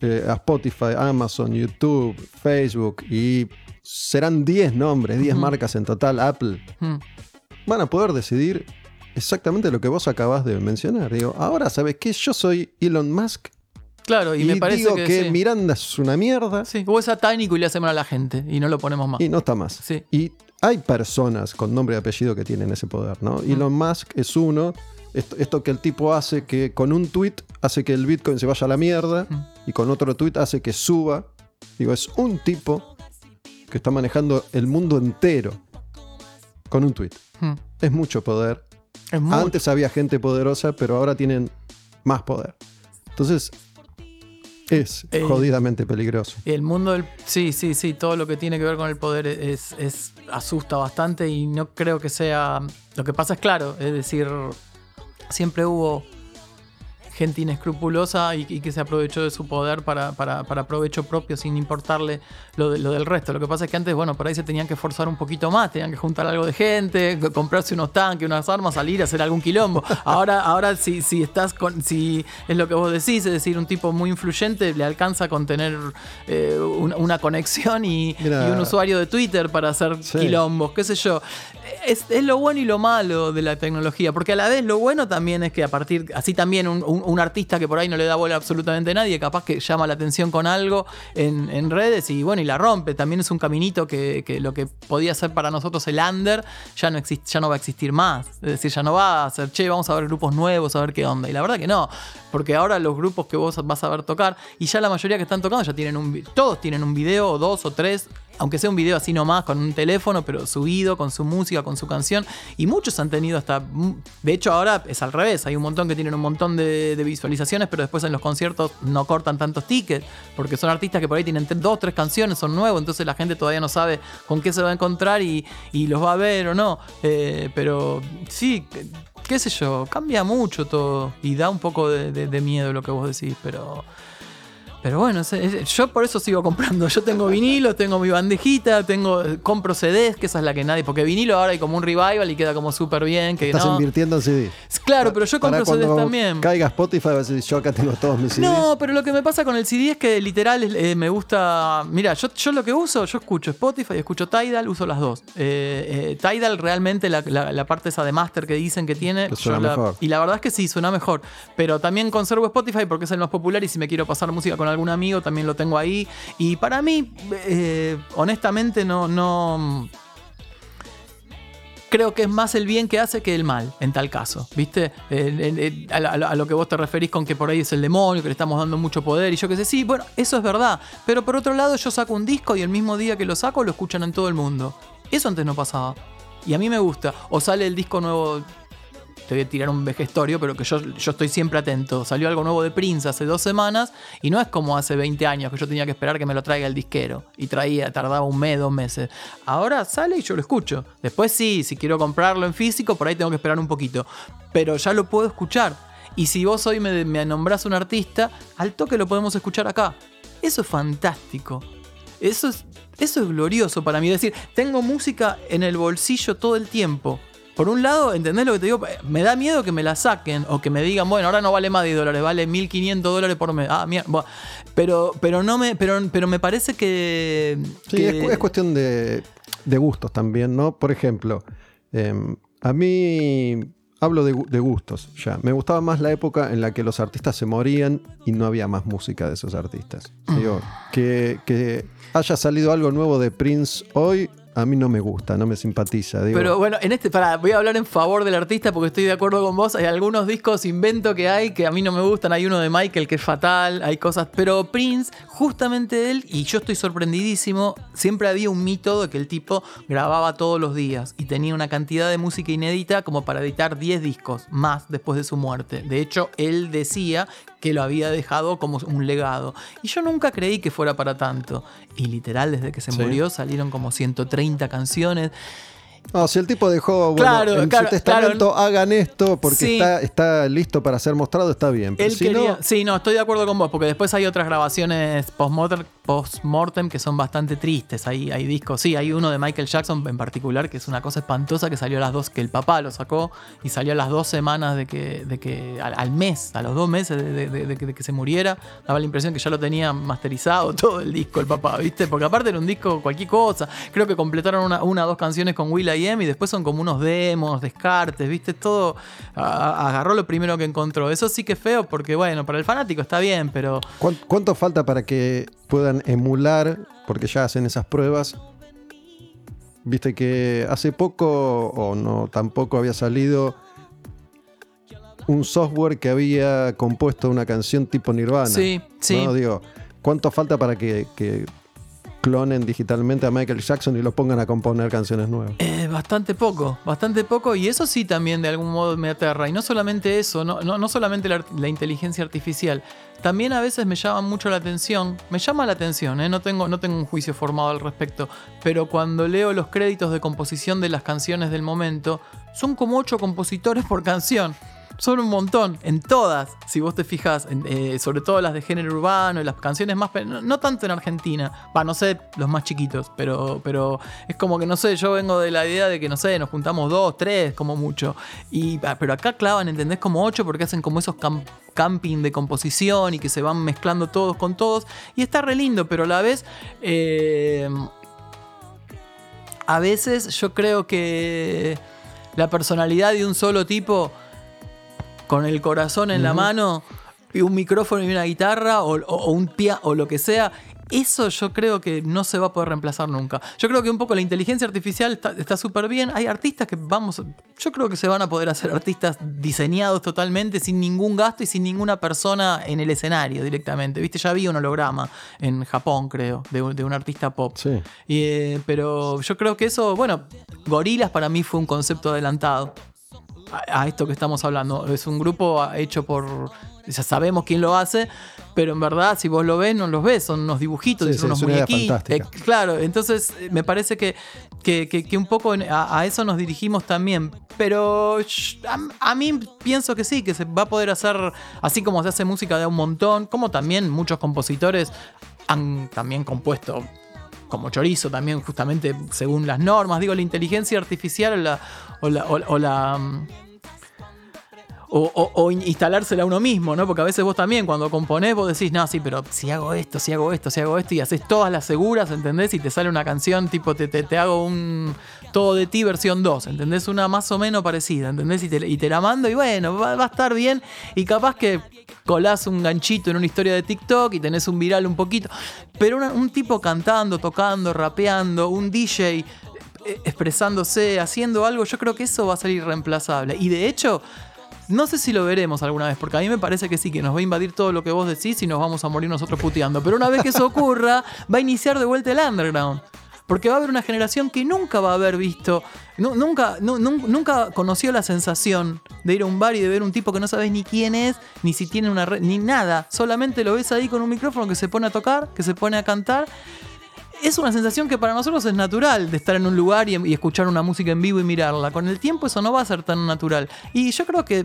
eh, a Spotify, Amazon, YouTube, Facebook y serán 10 nombres, 10 Ujú. marcas en total, Apple, van a poder decidir exactamente lo que vos acabas de mencionar. Digo, ahora sabes que yo soy Elon Musk Claro, y, y, me parece digo que, que, sí. Miranda es una mierda Sí, o es satánico y le hace mal a la gente y no lo ponemos más. y no está más. Sí. Y hay personas con nombre y apellido que tienen ese poder, ¿no? Elon Musk es uno. Esto, esto que el tipo hace que con un tweet hace que el Bitcoin se vaya a la mierda Mm. y con otro tweet hace que suba. Digo, es un tipo que está manejando el mundo entero con un tweet. Mm. Es mucho poder. Es mucho. Antes había gente poderosa, pero ahora tienen más poder. Entonces, es Eh, jodidamente peligroso. El mundo del. Sí, sí, sí. Todo lo que tiene que ver con el poder es, es. asusta bastante y no creo que sea. Lo que pasa es claro, es decir. Siempre hubo gente inescrupulosa y, y que se aprovechó de su poder para, para- para provecho propio sin importarle lo, de- lo del resto. Lo que pasa es que antes, bueno, por ahí se tenían que forzar un poquito más, tenían que juntar algo de gente, comprarse unos tanques, unas armas, salir a hacer algún quilombo. Ahora, ahora si, si estás con, si es lo que vos decís, es decir, un tipo muy influyente le alcanza con tener eh, un- una conexión y, Mira. y un usuario de Twitter para hacer Sí. quilombos, qué sé yo. Es, es lo bueno y lo malo de la tecnología, porque a la vez lo bueno también es que a partir, así también un, un- un artista que por ahí no le da bola a absolutamente nadie, capaz que llama la atención con algo en, redes y bueno, y la rompe. También es un caminito que, lo que podía ser para nosotros el under ya no, existe, ya no va a existir más. Es decir, ya no va a ser, che, vamos a ver grupos nuevos, a ver qué onda. Y la verdad que no, porque ahora los grupos que vos vas a ver tocar, y ya la mayoría que están tocando ya tienen un, todos tienen un video, o dos o tres, aunque sea un video así nomás, con un teléfono, pero subido, con su música, con su canción. Y muchos han tenido hasta. De hecho, ahora es al revés. Hay un montón que tienen un montón de, visualizaciones, pero después en los conciertos no cortan tantos tickets. Porque son artistas que por ahí tienen dos, tres canciones, son nuevos. Entonces la gente todavía no sabe con qué se va a encontrar y, los va a ver o no. Eh, pero sí, qué, sé yo, cambia mucho todo. Y da un poco de- de miedo lo que vos decís, pero. Pero bueno, yo por eso sigo comprando. Yo tengo vinilo, tengo mi bandejita, tengo compro CDs, que esa es la que nadie. Porque vinilo ahora hay como un revival y queda como súper bien. Que Estás no. invirtiendo en CD. Claro, pero yo compro CDs también. Caiga Spotify, vas a decir, yo acá tengo todos mis CDs. No, pero lo que me pasa con el CD es que literal eh, me gusta. Mira, yo, yo lo que uso, yo escucho Spotify, escucho Tidal, uso las dos. Eh, eh, Tidal realmente la, la- la parte esa de master que dicen que tiene. Que suena la- mejor. y la verdad es que sí, suena mejor. Pero también conservo Spotify porque es el más popular y si me quiero pasar música con algún amigo también lo tengo ahí. Y para mí, eh, honestamente, no. no creo que es más el bien que hace que el mal, en tal caso, ¿viste? A, a lo que vos te referís con que por ahí es el demonio, que le estamos dando mucho poder y yo qué sé, sí, bueno, eso es verdad, pero por otro lado yo saco un disco y el mismo día que lo saco lo escuchan en todo el mundo. Eso antes no pasaba. Y a mí me gusta. O sale el disco nuevo te voy a tirar un vejestorio, pero que yo, yo estoy siempre atento. Salió algo nuevo de Prince hace dos semanas y no es como hace 20 años que yo tenía que esperar que me lo traiga el disquero y traía, tardaba un mes, dos meses. Ahora sale y yo lo escucho. Después sí, si quiero comprarlo en físico, por ahí tengo que esperar un poquito. Pero ya lo puedo escuchar. Y si vos hoy me, nombrás un artista, al toque lo podemos escuchar acá. Eso es fantástico. Eso es, eso es glorioso para mí. Es decir, tengo música en el bolsillo todo el tiempo. Por un lado, ¿entendés lo que te digo? Me da miedo que me la saquen o que me digan, bueno, ahora no vale más 10 dólares, vale 1500 dólares por mes. Ah, mierda. Buah. Pero, pero, no me, pero, pero me parece que. Sí, que- es, cu- es cuestión de, de gustos también, ¿no? Por ejemplo, eh, a mí hablo de, gu- de gustos ya. Me gustaba más la época en la que los artistas se morían y no había más música de esos artistas. Digo, que, que haya salido algo nuevo de Prince hoy, a mí no me gusta, no me simpatiza. Pero bueno, en este, para, voy a hablar en favor del artista porque estoy de acuerdo con vos. Hay algunos discos invento que hay que a mí no me gustan. Hay uno de Michael que es fatal, hay cosas. Pero Prince, justamente él, y yo estoy sorprendidísimo, siempre había un mito de que el tipo grababa todos los días y tenía una cantidad de música inédita como para editar 10 discos más después de su muerte. De hecho, él decía que lo había dejado como un legado. Y yo nunca creí que fuera para tanto. Y literal, desde que se Sí. murió salieron como 130 canciones. No, si el tipo dejó, bueno, Claro, en claro, su testamento claro. hagan esto porque Sí. está, está listo para ser mostrado, está bien. Pero Él si quería. no, Sí, no, estoy de acuerdo con vos, porque después hay otras grabaciones post-mortem post-mortem que son bastante tristes. Hay, hay discos, sí, hay uno de Michael Jackson en particular que es una cosa espantosa que salió a las dos, que el papá lo sacó y salió a las dos semanas de que, de que al, mes, a los dos meses de, que, se muriera. Daba la impresión que ya lo tenía masterizado todo el disco, el papá, ¿viste? Porque aparte era un disco cualquier cosa. Creo que completaron una, una dos canciones con Will I Am y después son como unos demos, descartes, ¿viste? Todo agarró lo primero que encontró. Eso sí que es feo porque, bueno, para el fanático está bien, pero ¿cuán- ¿cuánto falta para que puedan emular, porque ya hacen esas pruebas? Viste que hace poco, o no, tampoco había salido un software que había compuesto una canción tipo Nirvana. Sí, sí. ¿no? Digo, ¿cuánto falta para que, que clonen digitalmente a Michael Jackson y lo pongan a componer canciones nuevas? Eh, bastante poco, bastante poco. Y eso sí también de algún modo me aterra. Y no solamente eso, no, no, no solamente la, inteligencia artificial. También a veces me llama mucho la atención. Me llama la atención, ¿eh? no, tengo, no tengo un juicio formado al respecto. Pero cuando leo los créditos de composición de las canciones del momento, son como ocho compositores por canción. Son un montón, en todas, si vos te fijas, eh, sobre todo las de género urbano y las canciones más... No, no tanto en Argentina, va, no sé, los más chiquitos, pero, pero es como que, no sé, yo vengo de la idea de que, no sé, nos juntamos dos, tres, como mucho. Y, ah, pero acá clavan, ¿entendés? Como ocho porque hacen como esos cam- camping de composición y que se van mezclando todos con todos. Y está re lindo, pero a la vez... eh, a veces yo creo que la personalidad de un solo tipo con el corazón en la mano y un micrófono y una guitarra o, o- o un piano o lo que sea, eso yo creo que no se va a poder reemplazar nunca. Yo creo que un poco la inteligencia artificial está- súper bien. Hay artistas que vamos, yo creo que se van a poder hacer artistas diseñados totalmente sin ningún gasto y sin ninguna persona en el escenario directamente. Viste, ya había un holograma en Japón, creo, de un, de un artista pop. Sí. Y, eh, pero yo creo que eso, bueno, Gorilas para mí fue un concepto adelantado a, a esto que estamos hablando. Es un grupo hecho por. Ya sabemos quién lo hace, pero en verdad, si vos lo ves, no los ves, son unos dibujitos, Sí, son sí, unos muñequitos. Eh, claro, entonces eh, me parece que, que, que- que un poco a, a eso nos dirigimos también. Pero a, a mí pienso que sí, que se va a poder hacer, así como se hace música de un montón, como también muchos compositores han también compuesto como chorizo también justamente según las normas. Digo, la inteligencia artificial la... O la, o- o la, mm, o, o- o in- instalársela a uno mismo, ¿no? Porque a veces vos también cuando componés vos decís, no, sí, pero si hago esto, si hago esto, si hago esto, y haces todas las seguras, ¿entendés? Y te sale una canción tipo, te, te, te hago un todo de ti versión 2, ¿entendés? Una más o menos parecida, ¿entendés? Y te, y te la mando y bueno, va, va a estar bien y capaz que colás un ganchito en una historia de TikTok y tenés un viral un poquito, pero un tipo cantando, tocando, rapeando, un DJ expresándose, haciendo algo, yo creo que eso va a ser irreemplazable. Y de hecho, no sé si lo veremos alguna vez, porque a mí me parece que sí, que nos va a invadir todo lo que vos decís y nos vamos a morir nosotros puteando. Pero una vez que eso ocurra, va a iniciar de vuelta el underground. Porque va a haber una generación que nunca va a haber visto, nu- nunca, nu- nun- nunca conoció la sensación de ir a un bar y de ver un tipo que no sabes ni quién es, ni si tiene una red, ni nada. Solamente lo ves ahí con un micrófono que se pone a tocar, que se pone a cantar es una sensación que para nosotros es natural de estar en un lugar y, y escuchar una música en vivo y mirarla. Con el tiempo eso no va a ser tan natural. Y yo creo que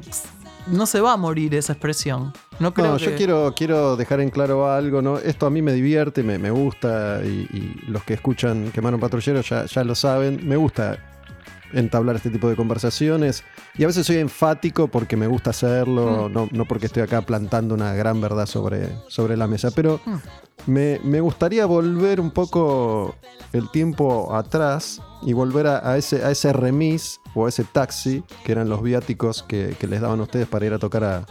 no se va a morir esa expresión. No creo No, que... yo quiero, quiero dejar en claro algo, ¿no? Esto a mí me divierte, me, me gusta, y, y los que escuchan Quemaron Patrullero ya, ya lo saben. Me gusta entablar este tipo de conversaciones. Y a veces soy enfático porque me gusta hacerlo, Mm. no, no porque estoy acá plantando una gran verdad sobre, sobre la mesa. Pero Mm. me, me gustaría volver un poco el tiempo atrás y volver a, a ese, a ese remis o a ese taxi que eran los viáticos que, que les daban a ustedes para ir a tocar a,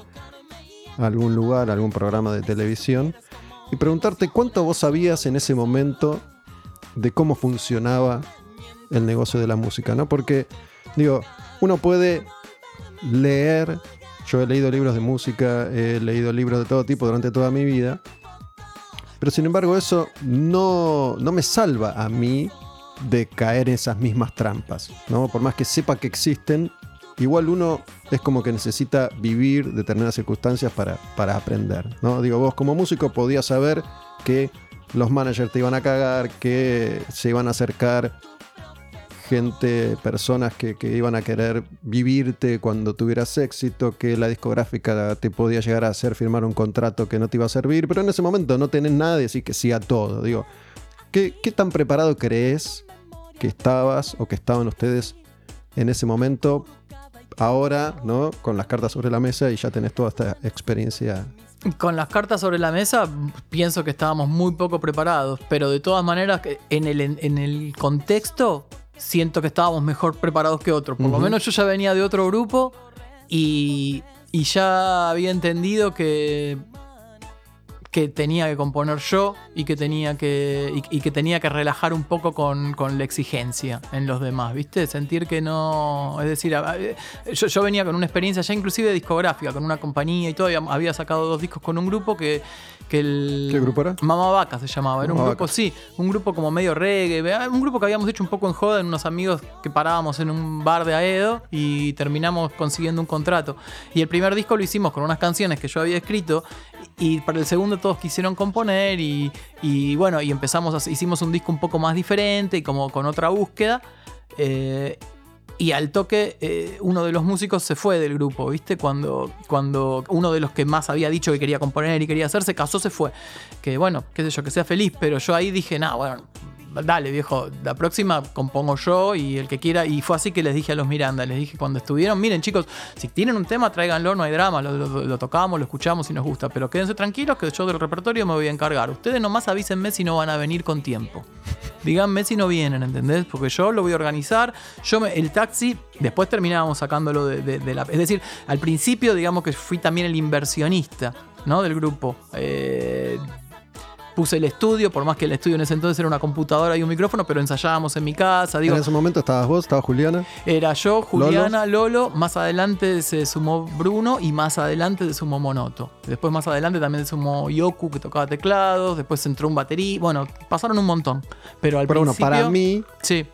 a algún lugar, a algún programa de televisión. Y preguntarte cuánto vos sabías en ese momento de cómo funcionaba el negocio de la música, ¿no? Porque, digo, uno puede leer, yo he leído libros de música, he leído libros de todo tipo durante toda mi vida, pero sin embargo eso no, no me salva a mí de caer en esas mismas trampas, ¿no? Por más que sepa que existen, igual uno es como que necesita vivir determinadas circunstancias para, para aprender, ¿no? Digo, vos como músico podías saber que los managers te iban a cagar, que se iban a acercar gente, personas que, iban a querer vivirte cuando tuvieras éxito, que la discográfica te podía llegar a hacer firmar un contrato que no te iba a servir, pero en ese momento no tenés nada y decís que sí a todo. Digo, ¿qué, qué tan preparado crees que estabas o que estaban ustedes en ese momento? Ahora, ¿no? Con las cartas sobre la mesa y ya tenés toda esta experiencia. Con las cartas sobre la mesa, pienso que estábamos muy poco preparados, pero de todas maneras, en el, en el contexto, siento que estábamos mejor preparados que otros. Por lo menos yo ya venía de otro grupo y, y ya había entendido que, que tenía que componer yo y que tenía que, y, y que, tenía que relajar un poco con, con la exigencia en los demás, ¿viste? Sentir que no. Es decir, eh, yo, yo venía con una experiencia ya inclusive discográfica, con una compañía y todo. Había sacado dos discos con un grupo que. Que el, ¿Qué grupo era? Mamá Vaca se llamaba. Era un grupo, Vaca. sí, un grupo como medio reggae. Un grupo que habíamos hecho un poco en joda en unos amigos que parábamos en un bar de Aedo y terminamos consiguiendo un contrato. Y el primer disco lo hicimos con unas canciones que yo había escrito. Y para el segundo todos quisieron componer y, y bueno, y empezamos, a, hicimos un disco un poco más diferente y como con otra búsqueda. Eh, y al toque, eh, uno de los músicos se fue del grupo, ¿viste? Cuando, cuando uno de los que más había dicho que quería componer y quería hacer, se casó, se fue. Que bueno, qué sé yo, que sea feliz, pero yo ahí dije, nah, bueno, dale viejo, la próxima compongo yo y el que quiera. Y fue así que les dije a los Miranda, les dije cuando estuvieron, miren chicos, si tienen un tema, tráiganlo, no hay drama, lo, tocamos, lo escuchamos si nos gusta, pero quédense tranquilos que yo del repertorio me voy a encargar. Ustedes nomás avísenme si no van a venir con tiempo. Díganme si no vienen, ¿entendés? Porque yo lo voy a organizar. Yo me- el taxi, después terminábamos sacándolo de la. Es decir, al principio, digamos que fui también el inversionista, ¿no? Del grupo. Eh, puse el estudio, por más que el estudio en ese entonces era una computadora y un micrófono, pero ensayábamos en mi casa. Digo, en ese momento estabas vos, estaba Juliana. era yo, Juliana, Lolo. más adelante se sumó Bruno y más adelante se sumó Monoto. Después más adelante también se sumó Yoku que tocaba teclados, después entró un batería, bueno, pasaron un montón. Pero al Pero bueno, para mí, Sí,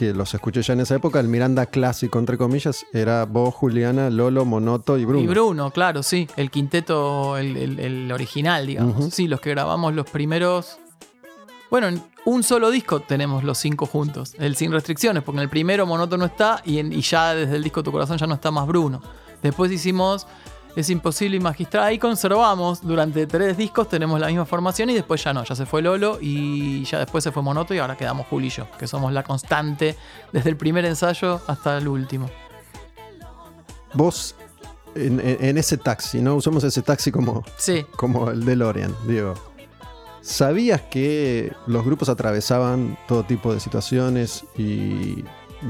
que los escuché ya en esa época, el Miranda clásico, entre comillas, era vos, Juliana, Lolo, Monoto y Bruno. y Bruno, claro, sí, el quinteto, el, el- el original, digamos. Sí, los que grabamos los primeros... Bueno, en un solo disco tenemos los cinco juntos, el sin restricciones, porque en el primero Monoto no está y, en- y ya desde el disco Tu Corazón ya no está más Bruno. Después hicimos Es Imposible y Magistral. Ahí conservamos durante tres discos, tenemos la misma formación y después ya no, ya se fue Lolo y ya después se fue Monoto y ahora quedamos Juli y yo, que somos la constante desde el primer ensayo hasta el último. Vos, en, ese taxi, ¿no? Usamos ese taxi como, Sí, como el DeLorean, digo. ¿Sabías que los grupos atravesaban todo tipo de situaciones y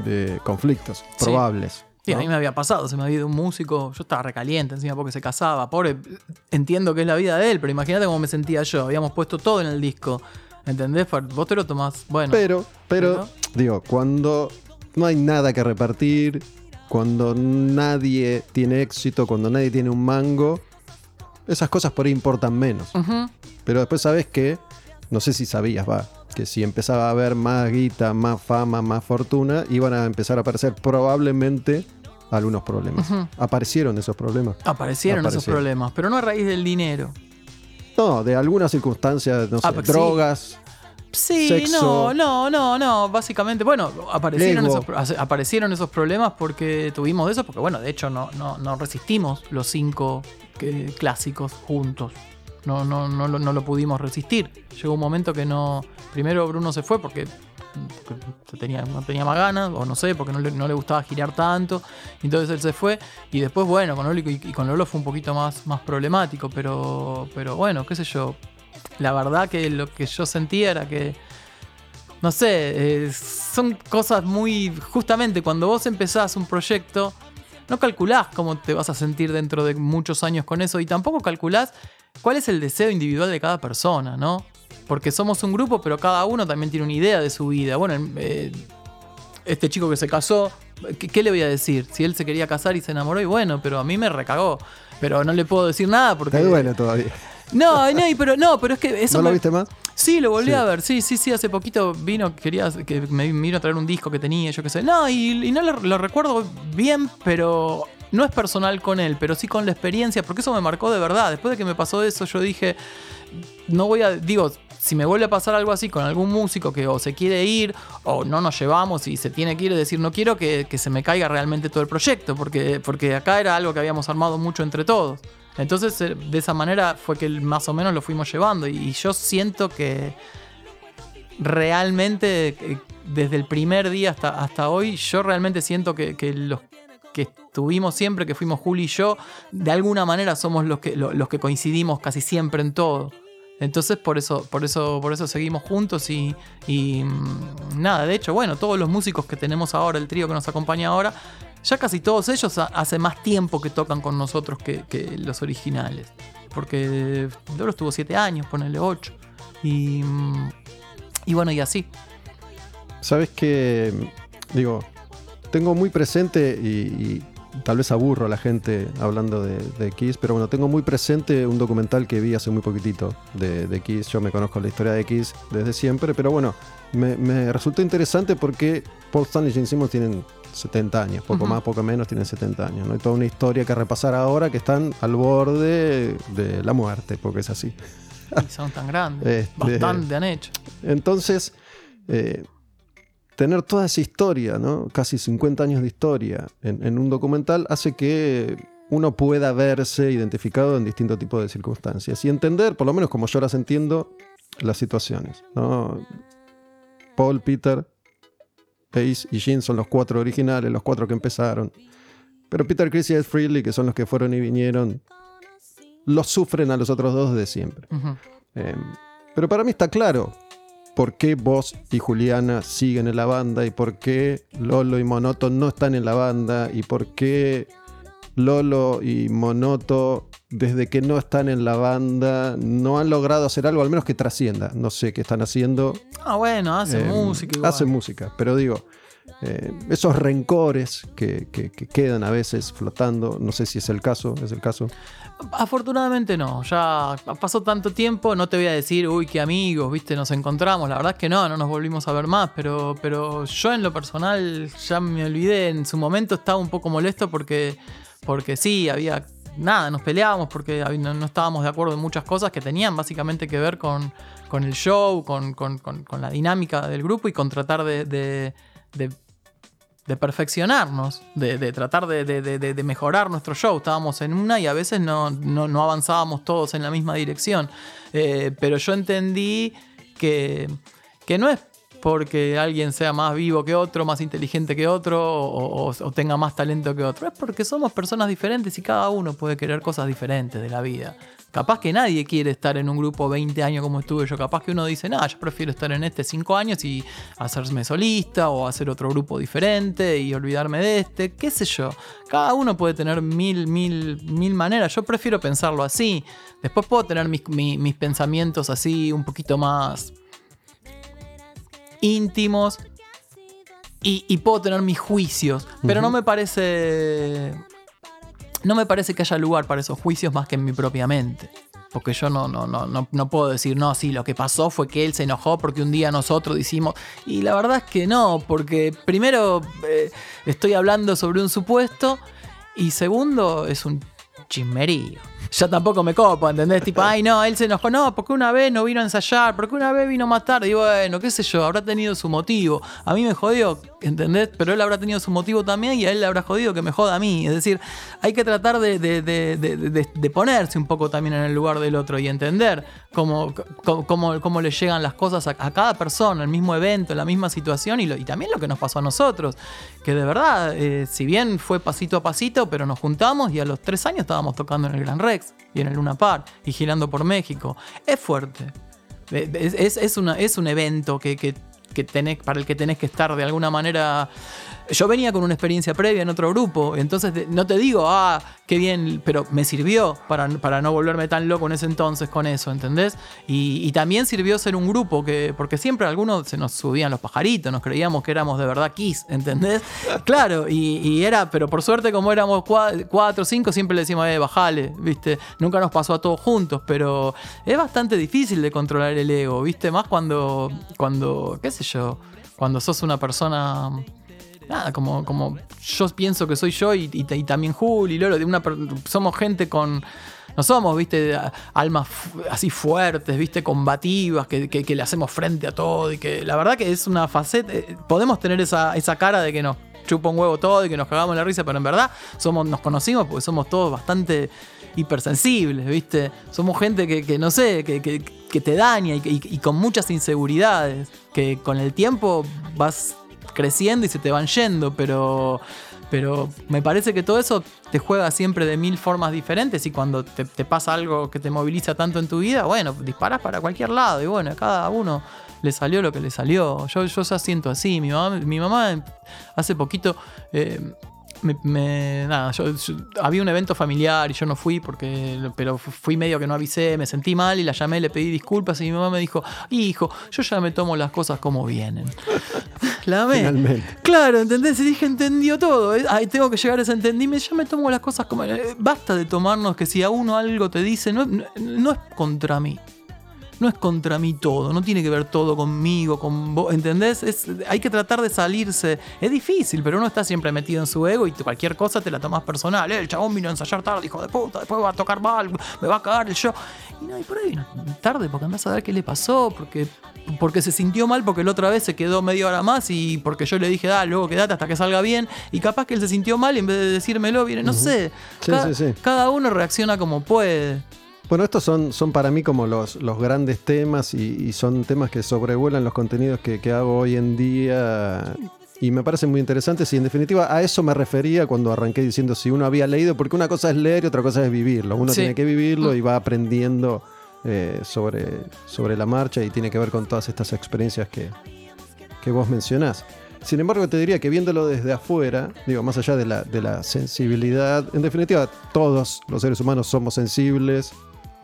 de conflictos probables? Sí, ¿no? a mí me había pasado, se me había ido un músico, yo estaba recaliente encima porque se casaba, pobre, entiendo que es la vida de él, pero imagínate cómo me sentía yo, habíamos puesto todo en el disco, ¿entendés? Vos te lo tomás, bueno, Pero, pero, digo, cuando no hay nada que repartir, cuando nadie tiene éxito, cuando nadie tiene un mango, esas cosas por ahí importan menos. Pero después sabes que, no sé si sabías, va, que si empezaba a haber más guita, más fama, más fortuna, iban a empezar a aparecer probablemente algunos problemas. Aparecieron esos problemas. aparecieron, esos problemas, pero no a raíz del dinero. No, de algunas circunstancias, no sé, Ah, pues sí. drogas. Sí, Sexo. no, no, no, no. Básicamente, bueno, aparecieron esos, pro- aparecieron esos problemas porque tuvimos eso, porque bueno, de hecho no, no, no resistimos los cinco que- clásicos juntos. No, no, no, lo- pudimos resistir. Llegó un momento que no. Primero Bruno se fue porque tenía, no tenía más ganas, o no sé, porque no le, no le gustaba girar tanto. Entonces él se fue. Y después, bueno, con Lolo y con Lolo fue un poquito más, más problemático. Pero, pero bueno, qué sé yo. La verdad que lo que yo sentía era que. No sé, eh, son cosas muy. Justamente cuando vos empezás un proyecto, no calculás cómo te vas a sentir dentro de muchos años con eso y tampoco calculás cuál es el deseo individual de cada persona, ¿no? Porque somos un grupo, pero cada uno también tiene una idea de su vida. Bueno, eh, este chico que se casó, ¿qué, qué le voy a decir? Si él se quería casar y se enamoró, y bueno, pero a mí me recagó. Pero no le puedo decir nada porque. Te duele todavía. No, no, pero no, pero es que eso. ¿No lo me- viste más? Sí, lo volví Sí. a ver. Sí, sí, sí. Hace poquito vino, quería que me vino a traer un disco que tenía, yo qué sé. No, y, y no lo, lo recuerdo bien, pero no es personal con él, pero sí con la experiencia, porque eso me marcó de verdad. Después de que me pasó eso, yo dije, no voy a, digo, si me vuelve a pasar algo así con algún músico que o se quiere ir o no nos llevamos y se tiene que ir, decir, no quiero que, se me caiga realmente todo el proyecto, porque, porque acá era algo que habíamos armado mucho entre todos. Entonces, eh, de esa manera fue que más o menos lo fuimos llevando y, y yo siento que realmente, eh, desde el primer día hasta, hasta hoy, yo realmente siento que, que los que estuvimos siempre, que fuimos Juli y yo, de alguna manera somos los que, lo- los que coincidimos casi siempre en todo. Entonces por eso, por eso, por eso seguimos juntos y, y, mm, nada, de hecho, bueno, todos los músicos que tenemos ahora, el trío que nos acompaña ahora, ya casi todos ellos ha- hace más tiempo que tocan con nosotros que, que los originales. Porque Doro estuvo siete años, ponele ocho. Y, mm, y bueno, y así. Sabes que, digo, tengo muy presente y, y tal vez aburro a la gente hablando de, de Kiss, pero bueno, tengo muy presente un documental que vi hace muy poquitito de, de Kiss. Yo me conozco la historia de Kiss desde siempre, pero bueno, me, me resultó interesante porque Paul Stanley y Gene Simmons tienen 70 años, poco más, poco menos, tienen 70 años. ¿no? Hay toda una historia que repasar ahora que están al borde de la muerte, porque es así. Y son tan grandes. Este- Bastante han hecho. Entonces, eh, tener toda esa historia, ¿no? casi 50 años de historia en, en un documental hace que uno pueda verse identificado en distintos tipos de circunstancias y entender, por lo menos como yo las entiendo, las situaciones. ¿no? Paul, Peter, Ace y Gene son los cuatro originales, los cuatro que empezaron. Pero Peter, Chris y Ed Freely, que son los que fueron y vinieron, los sufren a los otros dos de siempre. Eh, pero para mí está claro por qué vos y Juliana siguen en la banda y por qué Lolo y Monoto no están en la banda y por qué Lolo y Monoto desde que no están en la banda no han logrado hacer algo al menos que trascienda. No sé qué están haciendo. Ah, bueno, hace Eh, música igual. Hacen música, pero digo, eh, esos rencores que, que- que quedan a veces flotando, no sé si es el caso, es el caso. Afortunadamente no, ya pasó tanto tiempo, no te voy a decir, uy, qué amigos, viste, nos encontramos, la verdad es que no, no nos volvimos a ver más, pero, pero yo en lo personal ya me olvidé, en su momento estaba un poco molesto porque, porque sí, había, nada, nos peleábamos porque no, estábamos de acuerdo en muchas cosas que tenían básicamente que ver con, con el show, con, con- con- la dinámica del grupo y con tratar de de perfeccionarnos, de, tratar de, mejorar nuestro show. Estábamos en una y a veces no, avanzábamos todos en la misma dirección. Eh, pero yo entendí que, no es porque alguien sea más vivo que otro, más inteligente que otro o- o tenga más talento que otro. Es porque somos personas diferentes y cada uno puede querer cosas diferentes de la vida. Capaz que nadie quiere estar en un grupo 20 años como estuve yo. Capaz que uno dice, nada, yo prefiero estar en este 5 años y hacerme solista o hacer otro grupo diferente y olvidarme de este. ¿Qué sé yo? Cada uno puede tener mil, mil, mil maneras. Yo prefiero pensarlo así. Después puedo tener mis, mi- mis pensamientos así un poquito más íntimos y, y puedo tener mis juicios. Pero no me parece. No me parece que haya lugar para esos juicios más que en mi propia mente. Porque yo no, no, no, no, no puedo decir, no, sí, lo que pasó fue que él se enojó porque un día nosotros hicimos. Y la verdad es que no, porque primero eh, estoy hablando sobre un supuesto y segundo es un chismerío. Ya tampoco me copo, ¿entendés? Tipo, ay, no, él se enojó, no, porque una vez no vino a ensayar, porque una vez vino más tarde, y bueno, qué sé yo, habrá tenido su motivo. A mí me jodió, ¿entendés? Pero él habrá tenido su motivo también y a él le habrá jodido que me joda a mí. Es decir, hay que tratar de, de- de- de- de- de ponerse un poco también en el lugar del otro y entender cómo, cómo, cómo- cómo le llegan las cosas a, a cada persona, el mismo evento, la misma situación y, lo- y también lo que nos pasó a nosotros. Que de verdad, eh, si bien fue pasito a pasito, pero nos juntamos y a los tres años estábamos tocando en el Gran Rex y en el Luna Park y girando por México. Es fuerte. Eh, Es, es- es un evento que, que- que para el que tenés que estar de alguna manera. Yo venía con una experiencia previa en otro grupo, entonces de- no te digo, ah, qué bien, pero me sirvió para, para no volverme tan loco en ese entonces con eso, ¿entendés? Y, y también sirvió ser un grupo, que porque siempre algunos se nos subían los pajaritos, nos creíamos que éramos de verdad Kiss, ¿entendés? Claro, y, y era, pero por suerte como éramos cua- cuatro o cinco, siempre le decimos, eh, bajale, ¿viste? Nunca nos pasó a todos juntos, pero es bastante difícil de controlar el ego, ¿viste? Más cuando, cuando, qué sé yo, cuando sos una persona nada, como, como yo pienso que soy yo y, y- y también Juli, Lolo, de una, somos gente con... No somos, viste, almas así fuertes, viste, combativas, que, que- le hacemos frente a todo y que la verdad que es una faceta, eh, podemos tener esa, esa cara de que nos chupa un huevo todo y que nos cagamos la risa, pero en verdad somos, nos conocimos porque somos todos bastante hipersensibles, viste, somos gente que, que no sé, que, que- que te daña y- y con muchas inseguridades, que con el tiempo vas creciendo y se te van yendo, pero, pero me parece que todo eso te juega siempre de mil formas diferentes y cuando te, pasa algo que te moviliza tanto en tu vida, bueno, disparas para cualquier lado y bueno, a cada uno le salió lo que le salió. Yo, yo ya siento así, mi mamá, mi mamá hace poquito... eh, me, me- nada, yo, yo- había un evento familiar y yo no fui porque, pero fui medio que no avisé, me sentí mal y la llamé, le pedí disculpas y mi mamá me dijo, hijo, yo ya me tomo las cosas como vienen. La amé. Finalmente. Claro, ¿entendés? Y dije, entendió todo. eh, Ay, tengo que llegar a ese entendimiento. Ya me tomo las cosas como. eh, Basta de tomarnos que si a uno algo te dice, no, no- no es contra mí. No es contra mí todo, no tiene que ver todo conmigo, con vos, ¿entendés? Es, hay que tratar de salirse. Es difícil, pero uno está siempre metido en su ego y cualquier cosa te la tomas personal. Eh, el chabón vino a ensayar tarde, hijo de puta, después va a tocar mal, me va a cagar el show. Y no, y por ahí tarde porque andás a ver qué le pasó, porque, porque se sintió mal, porque la otra vez se quedó media hora más y porque yo le dije, da, luego quedate hasta que salga bien. Y capaz que él se sintió mal y en vez de decírmelo, viene, no sé. Sí, cada, sí, sí. cada uno reacciona como puede. Bueno, estos son, son para mí como los, los grandes temas y, y son temas que sobrevuelan los contenidos que, que hago hoy en día y me parecen muy interesantes y en definitiva a eso me refería cuando arranqué diciendo si uno había leído, porque una cosa es leer y otra cosa es vivirlo. Uno Sí. tiene que vivirlo y va aprendiendo eh, sobre, sobre la marcha y tiene que ver con todas estas experiencias que, que vos mencionás. Sin embargo, te diría que viéndolo desde afuera, digo, más allá de la, de la sensibilidad, en definitiva, todos los seres humanos somos sensibles.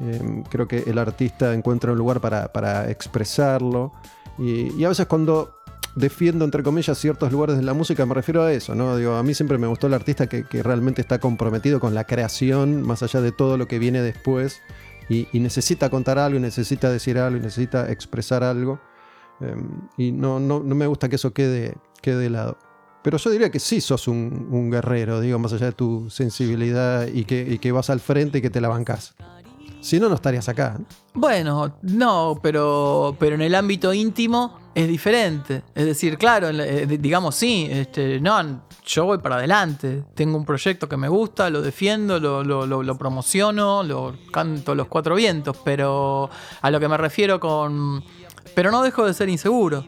Eh, creo que el artista encuentra un lugar para, para expresarlo. Y, y a veces cuando defiendo, entre comillas, ciertos lugares de la música, me refiero a eso, ¿no? Digo, a mí siempre me gustó el artista que, que realmente está comprometido con la creación, más allá de todo lo que viene después, y, y necesita contar algo, y necesita decir algo, y necesita expresar algo. Eh, y no, no, no me gusta que eso quede, quede de lado. Pero yo diría que sí sos un, un guerrero, digo, más allá de tu sensibilidad y que, y que vas al frente y que te la bancás. Si no, no estarías acá. Bueno, no, pero, pero en el ámbito íntimo es diferente. Es decir, claro, eh, digamos sí, este, no, yo voy para adelante. Tengo un proyecto que me gusta, lo defiendo, lo, lo- lo- lo promociono, lo canto los cuatro vientos, pero a lo que me refiero con... Pero no dejo de ser inseguro.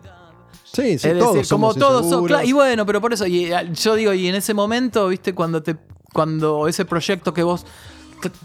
Sí, sí, es todos decir, como todos son, claro, y bueno, pero por eso, y, yo digo, y en ese momento, viste, cuando te, cuando ese proyecto que vos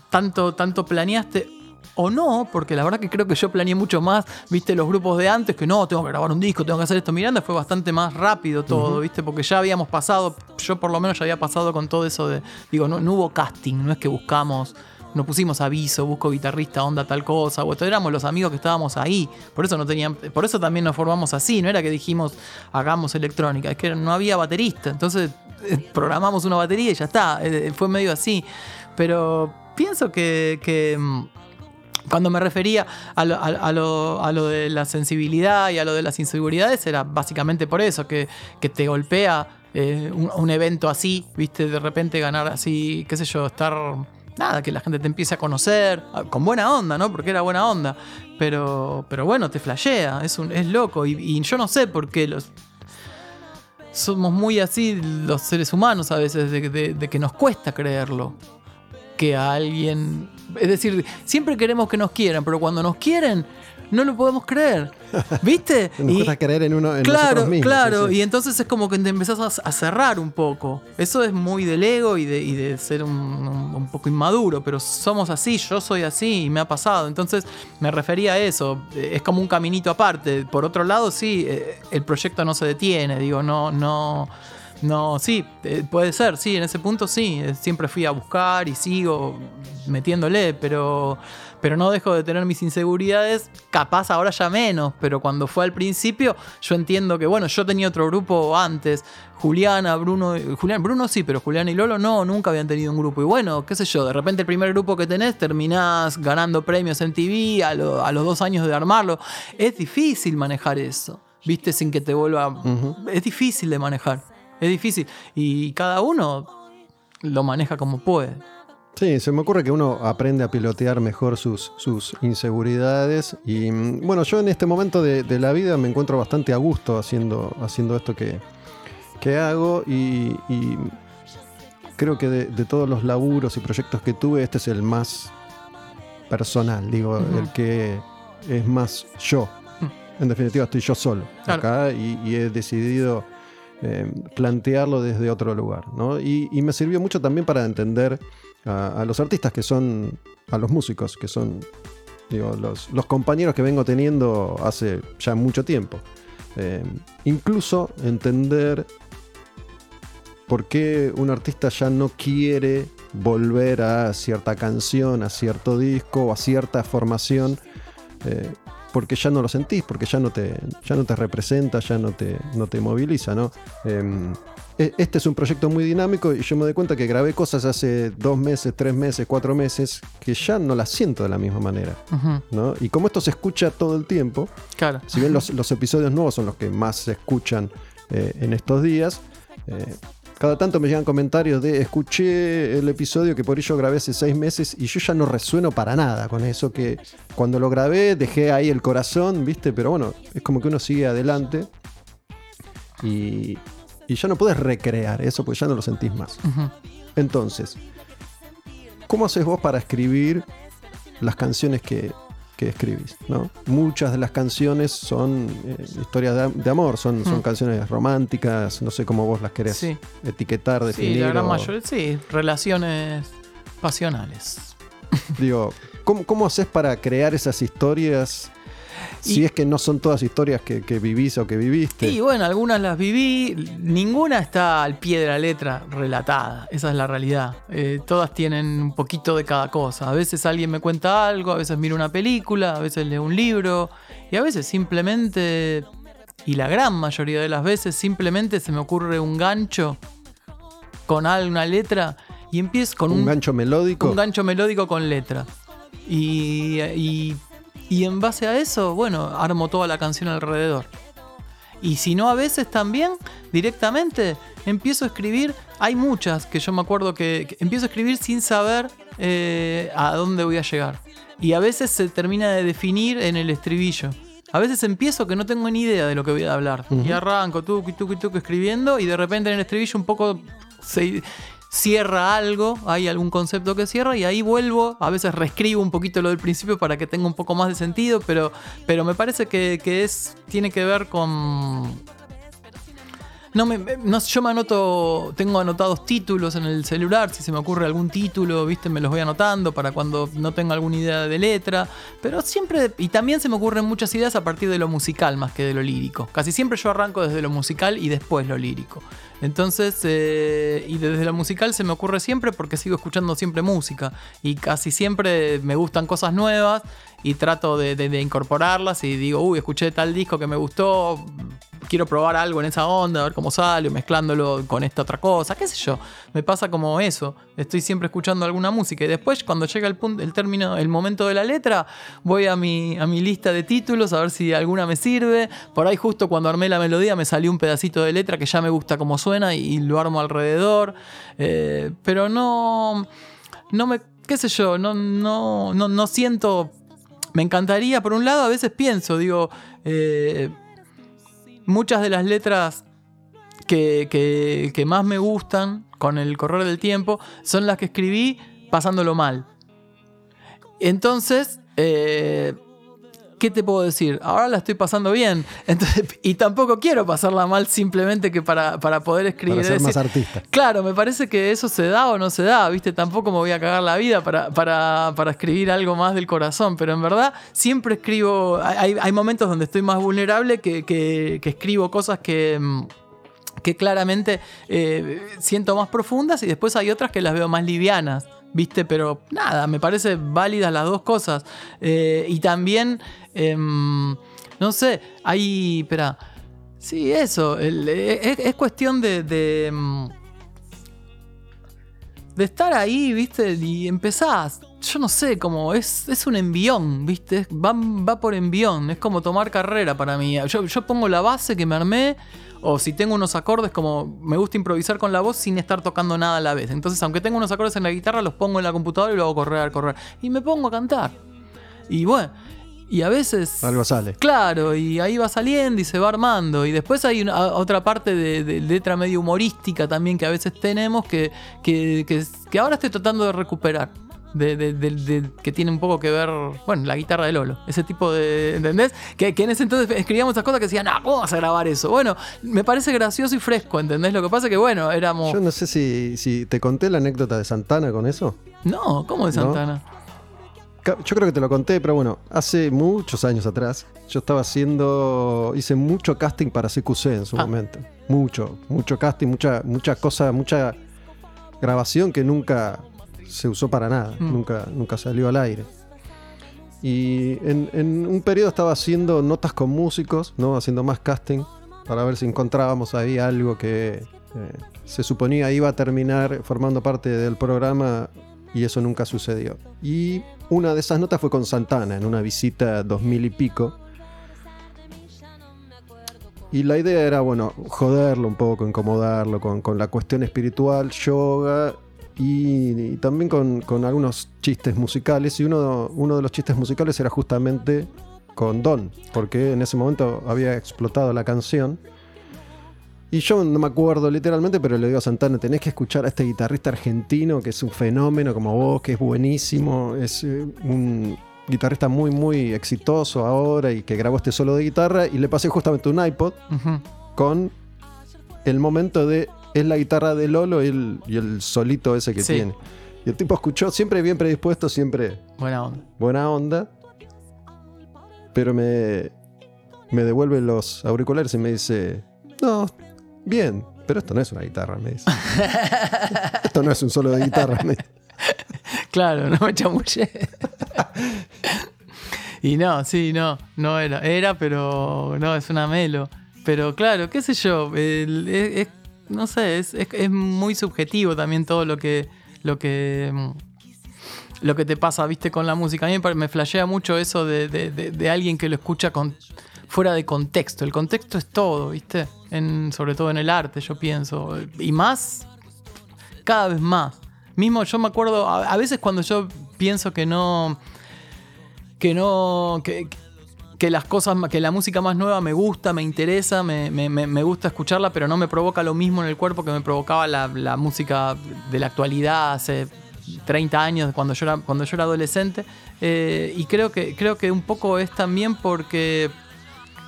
tanto, tanto planeaste, o no, porque la verdad que creo que yo planeé mucho más, viste, los grupos de antes, que no, tengo que grabar un disco, tengo que hacer esto. Miranda fue bastante más rápido todo, viste, porque ya habíamos pasado, yo por lo menos ya había pasado con todo eso de, digo, no, no hubo casting, no es que buscamos no pusimos aviso, busco guitarrista, onda tal cosa, o esto éramos los amigos que estábamos ahí. Por eso no tenían, por eso también nos formamos así, no era que dijimos hagamos electrónica, es que no había baterista, entonces eh, programamos una batería y ya está, eh, fue medio así. Pero pienso que, mm, cuando me refería a lo, a- lo- a lo de la sensibilidad y a lo de las inseguridades, era básicamente por eso, que, te golpea eh, un, evento así, viste, de repente ganar así, qué sé yo, estar nada, que la gente te empiece a conocer, a- con buena onda, ¿no? Porque era buena onda. Pero, pero bueno, te flashea, es, un, es loco. Y, y yo no sé por qué los. Somos muy así los seres humanos a veces, de, de- de que nos cuesta creerlo. Que a alguien. Es decir, siempre queremos que nos quieran, pero cuando nos quieren, no lo podemos creer. ¿Viste? Nos Y- cuesta creer en uno en claro, mismos. claro. sí, sí. Y entonces es como que te empezás a, a cerrar un poco. Eso es muy del ego y de, y de ser un, un- un poco inmaduro, pero somos así, yo soy así y me ha pasado. Entonces me refería a eso. Es como un caminito aparte. Por otro lado, sí, eh, el proyecto no se detiene. Digo, no, no. No, sí, eh, puede ser, sí, en ese punto sí. eh, Siempre fui a buscar y sigo metiéndole, pero, pero no dejo de tener mis inseguridades. Capaz ahora ya menos, pero cuando fue al principio, yo entiendo que, bueno, yo tenía otro grupo antes. Juliana, Bruno, Julián, Bruno sí, pero Julián y Lolo no, nunca habían tenido un grupo. Y bueno, qué sé yo, de repente el primer grupo que tenés terminás ganando premios en TV a, lo- a los dos años de armarlo. Es difícil manejar eso, viste, sin que te vuelva... Es difícil de manejar, es difícil. Y cada uno lo maneja como puede. Sí, se me ocurre que uno aprende a pilotear mejor sus, sus inseguridades. Y mm, bueno, yo en este momento de, de la vida me encuentro bastante a gusto haciendo, haciendo esto que, que hago. Y, y creo que de, de todos los laburos y proyectos que tuve, este es el más personal, digo, el que es más yo. En definitiva, estoy yo solo Claro. acá y, y he decidido eh, plantearlo desde otro lugar. ¿no? Y, me sirvió mucho también para entender a, los artistas que son, a los músicos, que son digo, los, compañeros que vengo teniendo hace ya mucho tiempo. Eh, incluso entender por qué un artista ya no quiere volver a cierta canción, a cierto disco a cierta formación. eh, porque ya no lo sentís, porque ya no te, ya no te representa, ya no te, no te moviliza, ¿no? Em, e- este es un proyecto muy dinámico y yo me doy cuenta que grabé cosas hace dos meses, tres meses, cuatro meses, que ya no las siento de la misma manera, ¿no? Y como esto se escucha todo el tiempo, Claro. si bien los, los episodios nuevos son los que más se escuchan eh, en estos días, eh, cada tanto me llegan comentarios de escuché el episodio que por ello grabé hace seis meses y yo ya no resueno para nada con eso que cuando lo grabé dejé ahí el corazón, ¿viste? Pero bueno, es como que uno sigue adelante y, y ya no puedes recrear eso porque ya no lo sentís más. Entonces, ¿cómo haces vos para escribir las canciones que, que escribís? ¿no? Muchas de las canciones son eh, historias de, de amor, son, son Mm. canciones románticas, no sé cómo vos las querés Sí. etiquetar, definir. Sí, la gran o- mayoría, sí, relaciones pasionales. Digo, ¿cómo, ¿cómo haces para crear esas historias? Si es que no son todas historias que, que vivís o que viviste. Y bueno, algunas las viví, ninguna está al pie de la letra relatada, esa es la realidad. Eh, todas tienen un poquito de cada cosa. A veces alguien me cuenta algo, a veces miro una película, a veces leo un libro, y a veces simplemente, y la gran mayoría de las veces, simplemente se me ocurre un gancho con alguna letra y empiezo con un, un, gancho melódico. un gancho melódico con letra. Y, y, y en base a eso, bueno, armo toda la canción alrededor. Y si no, a veces también directamente empiezo a escribir. Hay muchas que yo me acuerdo que, que empiezo a escribir sin saber eh, a dónde voy a llegar. Y a veces se termina de definir en el estribillo. A veces empiezo que no tengo ni idea de lo que voy a hablar. Y arranco, tuki, tuki, tuki, escribiendo. Y de repente en el estribillo un poco se cierra algo. Hay algún concepto que cierra. Y ahí vuelvo. A veces reescribo un poquito lo del principio para que tenga un poco más de sentido. Pero, pero me parece que, que es, tiene que ver con no, me, no, yo me anoto, tengo anotados títulos en el celular, si se me ocurre algún título, viste, me los voy anotando para cuando no tengo alguna idea de letra, pero siempre, y también se me ocurren muchas ideas a partir de lo musical más que de lo lírico. Casi siempre yo arranco desde lo musical y después lo lírico. Entonces, eh, y desde lo musical se me ocurre siempre porque sigo escuchando siempre música y casi siempre me gustan cosas nuevas y trato de, de- incorporarlas y digo, uy, escuché tal disco que me gustó, quiero probar algo en esa onda, a ver cómo sale, mezclándolo con esta otra cosa, qué sé yo. Me pasa como eso. Estoy siempre escuchando alguna música y después cuando llega el punto, el término, el momento de la letra, voy a mi, a mi lista de títulos a ver si alguna me sirve. Por ahí justo cuando armé la melodía me salió un pedacito de letra que ya me gusta cómo suena y, y lo armo alrededor. Eh, pero no no me qué sé yo, no, no, no, no siento. Me encantaría, por un lado, a veces pienso, digo, eh, muchas de las letras que, más me gustan con el correr del tiempo son las que escribí pasándolo mal. Entonces, eh, ¿qué te puedo decir? Ahora la estoy pasando bien. Entonces, y tampoco quiero pasarla mal simplemente que para, para poder escribir. Para ser más artista. Claro, me parece que eso se da o no se da, ¿viste? Tampoco me voy a cagar la vida para, para, para escribir algo más del corazón, pero en verdad siempre escribo, hay, hay momentos donde estoy más vulnerable que, que- que escribo cosas que... mm, que claramente eh, siento más profundas y después hay otras que las veo más livianas, ¿viste? Pero nada, me parece válidas las dos cosas. Eh, y también, em, no sé, hay, espera, sí, eso, eh, es, es cuestión de... em, de estar ahí, ¿viste? Y empezás, yo no sé, como es, es un envión, ¿viste? Va, va por envión, es como tomar carrera para mí. Yo, yo pongo la base que me armé, o si tengo unos acordes, como me gusta improvisar con la voz sin estar tocando nada a la vez. Entonces, aunque tengo unos acordes en la guitarra, los pongo en la computadora y lo hago correr, correr. Y me pongo a cantar. Y bueno, y a veces... Algo sale. Claro, y ahí va saliendo y se va armando. Y después hay una- otra parte de, de letra medio humorística también que a veces tenemos que, que, que- que ahora estoy tratando de recuperar. De, de- de- de- que tiene un poco que ver, bueno, la guitarra de Lolo, ese tipo de, ¿entendés? Que, que en ese entonces escribíamos esas cosas que decían, ah, ¿cómo vas a grabar eso? Bueno, me parece gracioso y fresco, ¿entendés? Lo que pasa es que, bueno, éramos... Yo no sé si, si te conté la anécdota de Santana con eso. No, ¿cómo de ¿No? Santana? Yo creo que te lo conté, pero bueno, hace muchos años atrás, yo estaba haciendo, hice mucho casting para CQC en su Ah. momento. Mucho, mucho casting, mucha, mucha cosa, mucha grabación que nunca se usó para nada, Mm. nunca, nunca salió al aire. Y en, en un periodo estaba haciendo notas con músicos, ¿no? Haciendo más casting para ver si encontrábamos ahí algo que eh, se suponía iba a terminar formando parte del programa y eso nunca sucedió. Y una de esas notas fue con Santana en una visita 2000 y pico. Y la idea era, bueno, joderlo un poco, incomodarlo con, con la cuestión espiritual, yoga y, y también con, con algunos chistes musicales. Y uno, uno de los chistes musicales era justamente con Don, porque en ese momento había explotado la canción. Y yo no me acuerdo literalmente, pero le digo a Santana, tenés que escuchar a este guitarrista argentino que es un fenómeno como vos, que es buenísimo, es eh, un guitarrista muy, muy exitoso ahora y que grabó este solo de guitarra. Y le pasé justamente un iPod con el momento de es la guitarra de Lolo y el, y el solito ese que Sí. tiene. Y el tipo escuchó, siempre bien predispuesto, siempre Buena onda. buena onda, pero me, me devuelve los auriculares y me dice, no, bien, pero esto no es una guitarra, me dice. esto no es un solo de guitarra, me dice. Claro, no me chamullé. y no, sí, no, no era. Era, pero no, es una melo. Pero claro, qué sé yo, el- es- es- no sé, es, es- es muy subjetivo también todo lo que, lo que, mm, lo que te pasa, viste, con la música. A mí me flashea mucho eso de, de- de- de alguien que lo escucha con, fuera de contexto. El contexto es todo, viste, en, sobre todo en el arte, yo pienso. Y más cada vez más. Mismo yo me acuerdo, a, a veces cuando yo pienso que no. que no. que, que las cosas, que la música más nueva me gusta, me interesa, me, me- me- me gusta escucharla, pero no me provoca lo mismo en el cuerpo que me provocaba la, la música de la actualidad hace 30 años, cuando yo era, cuando yo era adolescente. Eh, y creo que, creo que un poco es también porque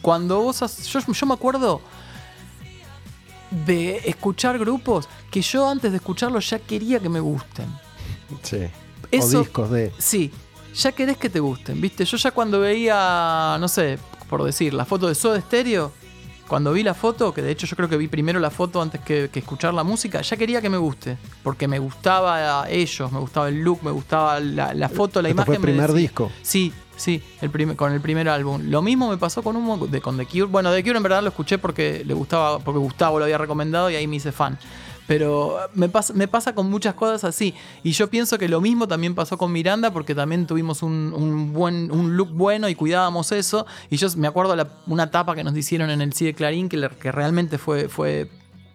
cuando vos. has- yo, yo me acuerdo de escuchar grupos que yo antes de escucharlos ya quería que me gusten. Sí. Eso- O discos de... Sí, ya querés que te gusten, ¿viste? Yo ya cuando veía, no sé, por decir, la foto de Soda Stereo, cuando vi la foto, que de hecho yo creo que vi primero la foto antes que, que escuchar la música, ya quería que me guste. Porque me gustaba ellos, me gustaba el look, me gustaba la, la foto, la Esto imagen. fue el me primer decía- disco. Sí, sí, el primer- con el primer álbum. Lo mismo me pasó con un de, con The Cure. Bueno, The Cure en verdad lo escuché porque le gustaba, porque Gustavo lo había recomendado y ahí me hice fan. Pero me pasa, me pasa con muchas cosas así. Y yo pienso que lo mismo también pasó con Miranda porque también tuvimos un, un buen un look bueno y cuidábamos eso. Y yo me acuerdo la- una tapa que nos hicieron en el CIDE Clarín que, que realmente fue, fue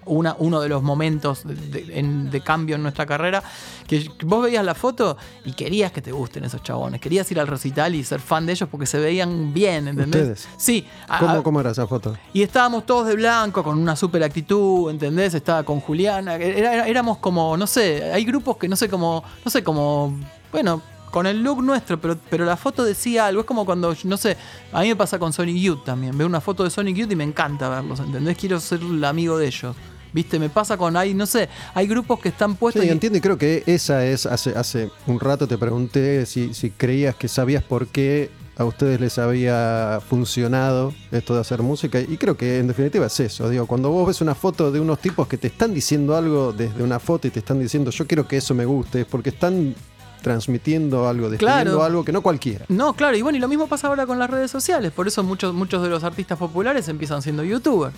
una, uno de los momentos de, de- en- de cambio en nuestra carrera, que vos veías la foto y querías que te gusten esos chabones, querías ir al recital y ser fan de ellos porque se veían bien, ¿entendés? ¿Ustedes? Sí. ¿Cómo, a- ¿Cómo era esa foto? y estábamos todos de blanco, con una super actitud, ¿entendés? Estaba con Juliana. era- éramos como, no sé, hay grupos que no sé cómo, no sé, como, bueno, con el look nuestro, pero, pero la foto decía algo. Es como cuando, no sé, a mí me pasa con Sonic Youth también. Veo una foto de Sonic Youth y me encanta verlos, ¿entendés? Quiero ser el amigo de ellos. ¿Viste? Me pasa con, hay, no sé, hay grupos que están puestos Sí, y- entiendo y creo que esa es, hace, hace un rato te pregunté si, si creías que sabías por qué a ustedes les había funcionado esto de hacer música y creo que en definitiva es eso, digo, cuando vos ves una foto de unos tipos que te están diciendo algo desde una foto y te están diciendo yo quiero que eso me guste, es porque están transmitiendo algo, describiendo Claro. algo que no cualquiera. No, claro, y bueno, y lo mismo pasa ahora con las redes sociales. Por eso muchos, muchos de los artistas populares empiezan siendo youtubers.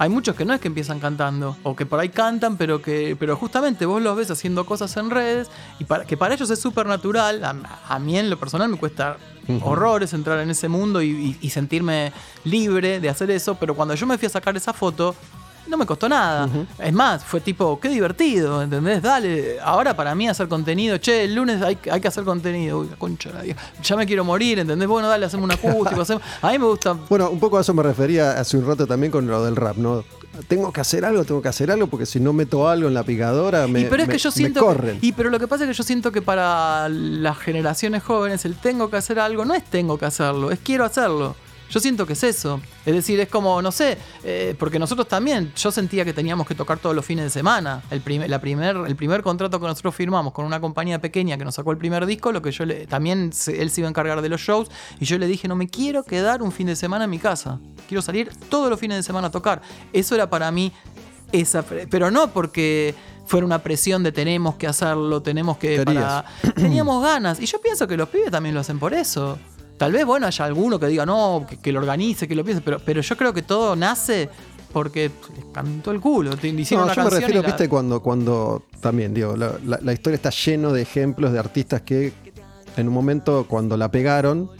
Hay muchos que no es que empiezan cantando, o que por ahí cantan, pero que pero justamente vos los ves haciendo cosas en redes, y para, que para ellos es súper natural. A, a mí en lo personal me cuesta horrores entrar en ese mundo y, y- y sentirme libre de hacer eso, pero cuando yo me fui a sacar esa foto, no me costó nada. Es más, fue tipo, qué divertido, ¿entendés? Dale, ahora para mí hacer contenido, che, el lunes hay, hay que hacer contenido, uy, la concha la ya me quiero morir, ¿entendés? Bueno, dale, hacemos un acústico, hacemos... A mí me gusta... Bueno, un poco a eso me refería hace un rato también con lo del rap, ¿no? Tengo que hacer algo, tengo que hacer algo, porque si no meto algo en la picadora, me, y pero es me- que yo siento corren. que, y pero lo que pasa es que yo siento que para las generaciones jóvenes el tengo que hacer algo no es tengo que hacerlo, es quiero hacerlo. Yo siento que es eso. Es decir, es como, no sé, eh, porque nosotros también, yo sentía que teníamos que tocar todos los fines de semana. El, prim- la primer, el primer contrato que nosotros firmamos con una compañía pequeña que nos sacó el primer disco, lo que yo le, también se- él se iba a encargar de los shows, y yo le dije, no me quiero quedar un fin de semana en mi casa. Quiero salir todos los fines de semana a tocar. Eso era para mí esa, pero no porque fuera una presión de tenemos que hacerlo, tenemos que para teníamos ganas y yo pienso que los pibes también lo hacen por eso. Tal vez bueno haya alguno que diga no, que, que lo organice, que lo piense, pero pero yo creo que todo nace porque les cantó el culo, te hicieron No, una yo me refiero, la- viste, cuando, cuando también, digo, la, la- la historia está lleno de ejemplos de artistas que en un momento cuando la pegaron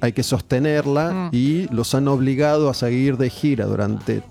hay que sostenerla Mm. y los han obligado a seguir de gira durante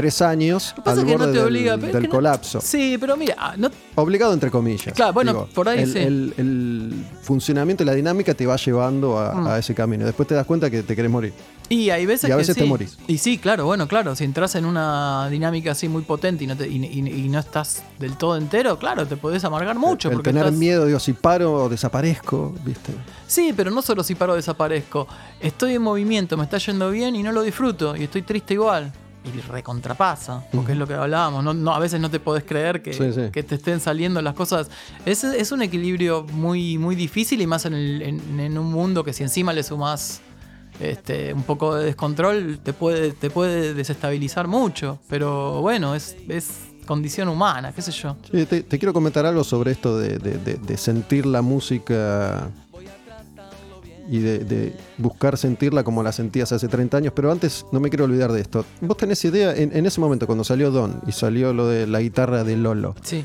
tres años Lo que pasa al es que no borde te del, obliga, pero es del que no- colapso. Sí, pero mira, no, Obligado entre comillas. Claro, bueno, por ahí el, sí. el- el funcionamiento y la dinámica te va llevando a, Mm. a ese camino. Después te das cuenta que te querés morir. Y hay veces Y a que veces te morís. Y sí, claro, bueno, claro. Si entras en una dinámica así muy potente y no, te- y, y- y no estás del todo entero, claro, te podés amargar mucho. el porque tener estás- miedo, digo, si paro o desaparezco, ¿viste? Sí, pero no solo si paro desaparezco. Estoy en movimiento, me está yendo bien y no lo disfruto. Y estoy triste igual. Y recontrapasa, porque es lo que hablábamos. No, no, a veces no te podés creer que, Sí, sí. que te estén saliendo las cosas. Es, es un equilibrio muy, muy difícil y más en, el- en- en un mundo que si encima le sumás este, un poco de descontrol, te puede, te puede desestabilizar mucho. Pero bueno, es, es condición humana, qué sé yo. Sí, te, te quiero comentar algo sobre esto de, de- de- de sentir la música y de, de buscar sentirla como la sentías hace 30 años, pero antes no me quiero olvidar de esto. ¿Vos tenés idea, en, en ese momento cuando salió Don y salió lo de la guitarra de Lolo, Sí.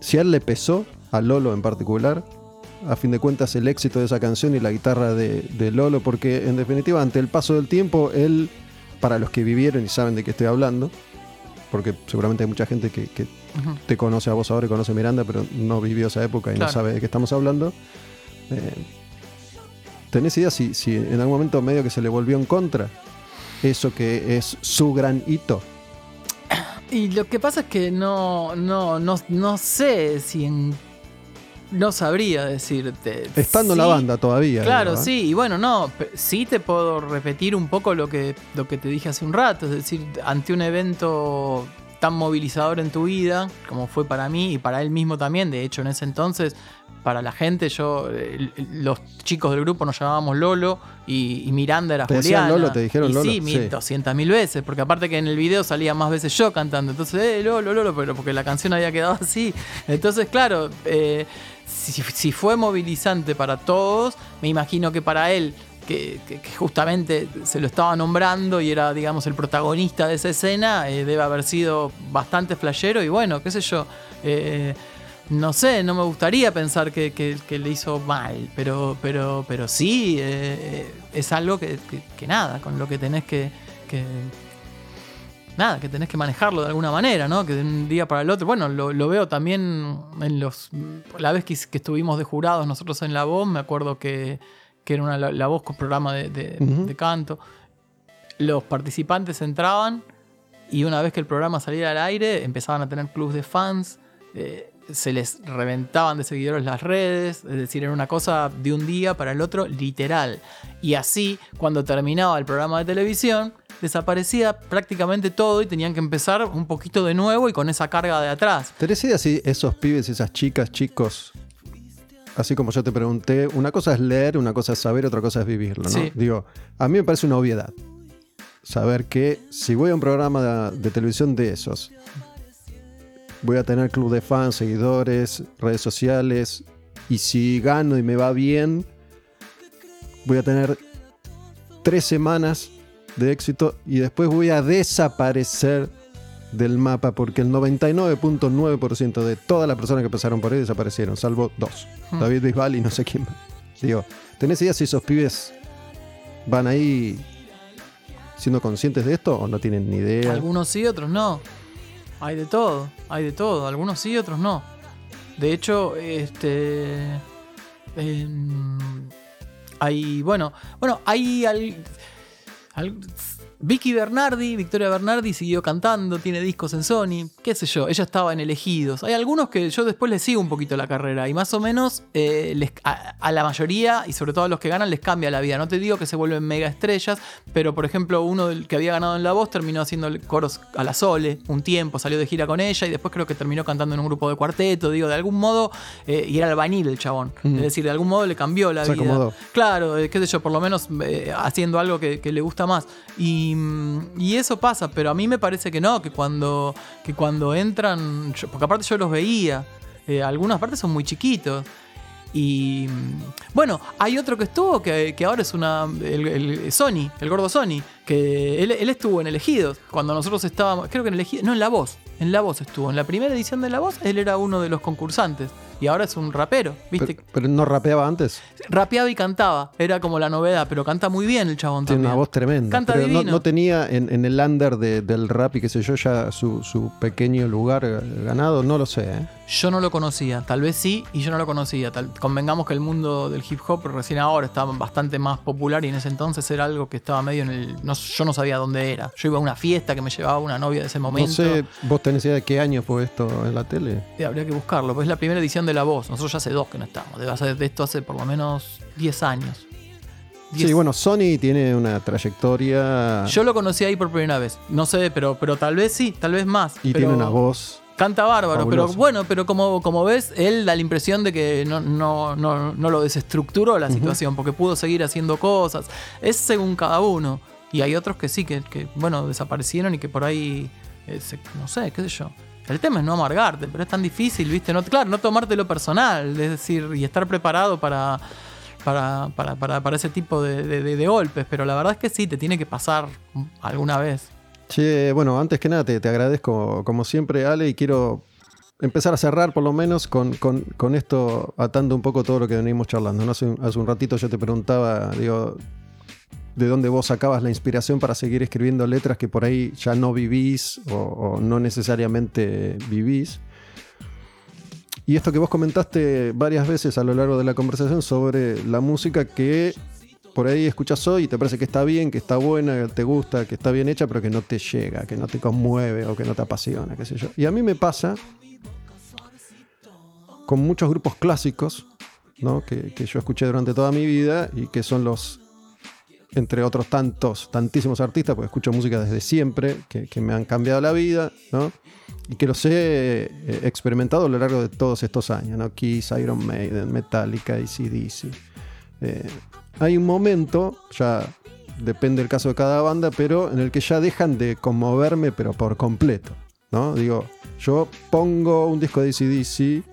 si a él le pesó, a Lolo en particular, a fin de cuentas el éxito de esa canción y la guitarra de, de Lolo, porque en definitiva ante el paso del tiempo, él, para los que vivieron y saben de qué estoy hablando, porque seguramente hay mucha gente que, te conoce a vos ahora y conoce a Miranda, pero no vivió esa época y Claro. no sabe de qué estamos hablando. Eh, ¿Tenés idea si, si en algún momento medio que se le volvió en contra eso que es su gran hito? Y lo que pasa es que no, no, no, no sé si en. No sabría decirte. Estando en la Sí, banda todavía. Claro, ¿eh? sí, y bueno, no, sí te puedo repetir un poco lo que, lo que te dije hace un rato, es decir, ante un evento tan movilizador en tu vida, como fue para mí y para él mismo también, de hecho en ese entonces, para la gente, yo, el- los chicos del grupo nos llamábamos Lolo y, y Miranda era ¿Te Juliana. Lolo? ¿Te dijeron Y Lolo? Sí, mil Sí. doscientas mil veces, porque aparte que en el video salía más veces yo cantando, entonces, eh, Lolo, Lolo, pero porque la canción había quedado así. Entonces, claro, eh, si, si fue movilizante para todos, me imagino que para él, que, justamente se lo estaba nombrando y era, digamos, el protagonista de esa escena, eh, debe haber sido bastante flashero y bueno, qué sé yo. eh, no sé, no me gustaría pensar que, le hizo mal, pero, pero, pero sí, eh, es algo que, nada, con lo que tenés que, nada, que tenés que manejarlo de alguna manera, ¿no? Que de un día para el otro. Bueno, lo, lo veo también en los. La vez que, que, estuvimos de jurados nosotros en La Voz, me acuerdo que, que era una, la, la, voz con programa de, de, uh -huh. de, canto. Los participantes entraban y una vez que el programa saliera al aire, empezaban a tener clubs de fans. Eh, se les reventaban de seguidores las redes, es decir, era una cosa de un día para el otro, literal. Y así, cuando terminaba el programa de televisión, desaparecía prácticamente todo y tenían que empezar un poquito de nuevo y con esa carga de atrás. ¿Tenés idea si esos pibes, esas chicas, chicos, así como yo te pregunté, una cosa es leer, una cosa es saber, otra cosa es vivirlo, ¿no? Sí. Digo, a mí me parece una obviedad saber que si voy a un programa de, de televisión de esos, voy a tener club de fans, seguidores, redes sociales. Y si gano y me va bien, voy a tener tres semanas de éxito y después voy a desaparecer del mapa porque el 99.9% de todas las personas que pasaron por ahí desaparecieron, salvo dos. Hmm. David Bisbal y no sé quién más. Digo, ¿tenés idea si esos pibes van ahí siendo conscientes de esto o no tienen ni idea? Algunos sí, otros no. Hay de todo, hay de todo. Algunos sí, otros no. De hecho, este. Eh, hay. Bueno, bueno, hay. Al, al, Vicky Bernardi, Victoria Bernardi siguió cantando, tiene discos en Sony, qué sé yo, ella estaba en Elegidos. Hay algunos que yo después les sigo un poquito la carrera y más o menos eh, les, a, a, la mayoría y sobre todo a los que ganan les cambia la vida. No te digo que se vuelven mega estrellas, pero por ejemplo uno del que había ganado en La Voz terminó haciendo coros a la Sole un tiempo, salió de gira con ella y después creo que terminó cantando en un grupo de cuarteto, digo, de algún modo, eh, y era albañil el chabón. Mm. Es decir, de algún modo le cambió la se vida. Acomodó. Claro, eh, qué sé yo, por lo menos eh, haciendo algo que, que le gusta más. Y y, eso pasa, pero a mí me parece que no, que cuando, que cuando entran, yo, porque aparte yo los veía, eh, algunas partes son muy chiquitos. Y bueno, hay otro que estuvo que, que ahora es una. El, el, Sony, el gordo Sony, que él, él, estuvo en Elegidos. Cuando nosotros estábamos. Creo que en Elegidos. No, en La Voz. En La Voz estuvo. En la primera edición de La Voz, él era uno de los concursantes. Y ahora es un rapero, ¿viste? Pero, pero no rapeaba antes. Rapeaba y cantaba. Era como la novedad, pero canta muy bien el chabón Tiene también. una voz tremenda. Canta pero divino. No, no, tenía en, en el under de, del rap y qué sé yo ya su, su pequeño lugar ganado, no lo sé. ¿eh? Yo no lo conocía, tal vez sí, y yo no lo conocía. Tal, convengamos que el mundo del hip hop recién ahora estaba bastante más popular y en ese entonces era algo que estaba medio en el. No, yo no sabía dónde era. Yo iba a una fiesta que me llevaba una novia de ese momento. No sé, ¿vos tenés idea de qué año fue esto en la tele? Sí, habría que buscarlo, pues es la primera edición de La Voz. Nosotros ya hace dos que no estamos. Debe hacer de esto hace por lo menos 10 años. Sí, bueno, Sony tiene una trayectoria. Yo lo conocí ahí por primera vez. No sé, pero, pero tal vez sí, tal vez más. Y pero... tiene una voz. Canta bárbaro, pero bueno, pero como, como ves, él da la impresión de que no, no, no, no lo desestructuró la uh -huh. situación, porque pudo seguir haciendo cosas. Es según cada uno. Y hay otros que sí, que, que bueno, desaparecieron y que por ahí, eh, se, no sé, qué sé yo. El tema es no amargarte, pero es tan difícil, ¿viste? No, claro, no tomártelo personal, es decir, y estar preparado para, para, para, para, ese tipo de, golpes, pero la verdad es que sí, te tiene que pasar alguna vez. Che, bueno, antes que nada te, te agradezco como siempre, Ale, y quiero empezar a cerrar por lo menos con, con, con, esto, atando un poco todo lo que venimos charlando. hace un ratito yo te preguntaba, digo, de dónde vos sacabas la inspiración para seguir escribiendo letras que por ahí ya no vivís o, no necesariamente vivís. Y esto que vos comentaste varias veces a lo largo de la conversación sobre la música que por ahí escuchas hoy y te parece que está bien, que está buena, que te gusta, que está bien hecha, pero que no te llega, que no te conmueve o que no te apasiona, qué sé yo. Y a mí me pasa con muchos grupos clásicos, ¿no? que, que yo escuché durante toda mi vida y que son los entre otros tantos, tantísimos artistas, porque escucho música desde siempre, que, que me han cambiado la vida, ¿no? Y que los he eh, experimentado a lo largo de todos estos años, ¿no? Kiss, Iron Maiden, Metallica, ACDC. Eh, hay un momento, ya depende del caso de cada banda, pero en el que ya dejan de conmoverme, pero por completo, ¿no? Digo, yo pongo un disco de ACDC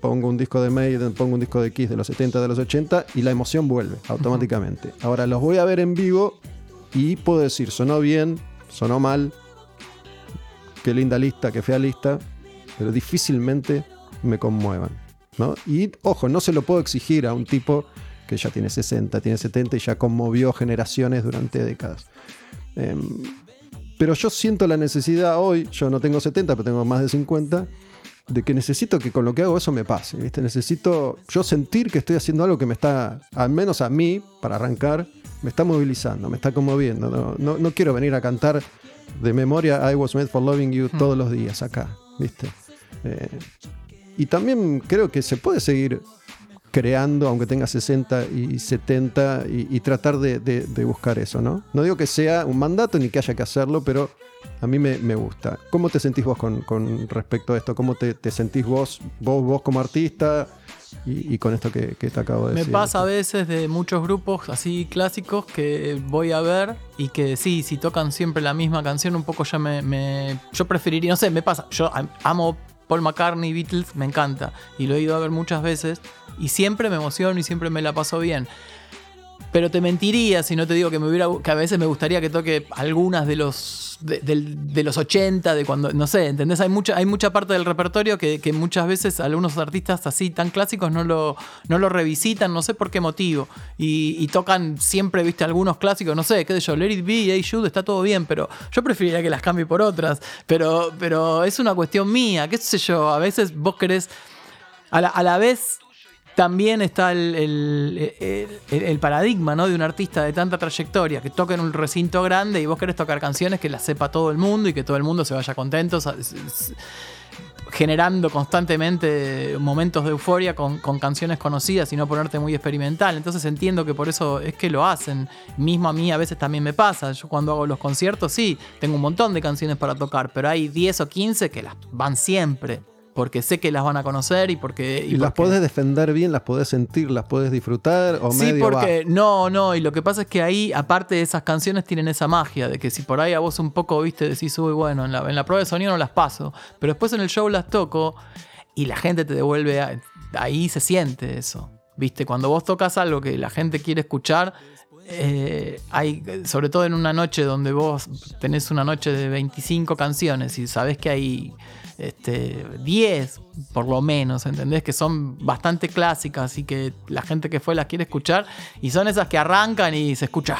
pongo un disco de Maiden, pongo un disco de Kiss de los 70, de los 80 y la emoción vuelve automáticamente. Uh -huh. Ahora los voy a ver en vivo y puedo decir, sonó bien, sonó mal, qué linda lista, qué fea lista, pero difícilmente me conmuevan. ¿no? Y ojo, no se lo puedo exigir a un tipo que ya tiene 60, tiene 70 y ya conmovió generaciones durante décadas. Eh, Pero yo siento la necesidad hoy, yo no tengo 70, pero tengo más de 50, de que necesito que con lo que hago eso me pase, ¿viste? Necesito yo sentir que estoy haciendo algo que me está, al menos a mí, para arrancar, me está movilizando, me está conmoviendo. No, no, no quiero venir a cantar de memoria I Was Made for Loving You todos los días acá, ¿viste? Eh, y también creo que se puede seguir creando, aunque tenga 60 y 70, y, y tratar de, de- de buscar eso, ¿no? No digo que sea un mandato ni que haya que hacerlo, pero a mí me, me gusta. ¿Cómo te sentís vos con, con respecto a esto? ¿Cómo te, te sentís vos, vos, vos como artista y, y con esto que, que te acabo de Me decir? pasa a veces de muchos grupos así clásicos que voy a ver y que sí, si tocan siempre la misma canción, un poco ya me. me- yo preferiría, no sé, me pasa. Yo am- amo Paul McCartney, Beatles, me encanta. Y lo he ido a ver muchas veces. Y siempre me emociono y siempre me la paso bien. Pero te mentiría si no te digo que me hubiera a veces me gustaría que toque algunas de los de, los 80, de cuando, no sé, ¿entendés? Hay mucha, hay mucha parte del repertorio que, muchas veces algunos artistas así tan clásicos no lo, no lo revisitan, no sé por qué motivo. Y, y tocan siempre, viste, algunos clásicos, no sé, qué sé yo, Let It Be, Hey Jude, está todo bien, pero yo preferiría que las cambie por otras. Pero, pero es una cuestión mía, qué sé yo, a veces vos querés a la, a la vez también está el, paradigma ¿no? de un artista de tanta trayectoria que toca en un recinto grande y vos querés tocar canciones que las sepa todo el mundo y que todo el mundo se vaya contento, generando constantemente momentos de euforia con canciones conocidas y no ponerte muy experimental. Entonces entiendo que por eso es que lo hacen. Mismo a mí a veces también me pasa. Yo cuando hago los conciertos, sí, tengo un montón de canciones para tocar, pero hay 10 o 15 que las van siempre. Porque sé que las van a conocer y porque. Y las porque- podés defender bien, las podés sentir, las podés disfrutar o Sí, medio va. porque no, no, y lo que pasa es que ahí, aparte de esas canciones, tienen esa magia de que si por ahí a vos un poco, viste, decís, uy, bueno, en la, en la prueba de sonido no las paso, pero después en el show las toco y la gente te devuelve, a- ahí se siente eso, viste, cuando vos tocas algo que la gente quiere escuchar, eh, hay, sobre todo en una noche donde vos tenés una noche de 25 canciones y sabés que hay este, 10 por lo menos, ¿entendés? Que son bastante clásicas y que la gente que fue las quiere escuchar y son esas que arrancan y se escucha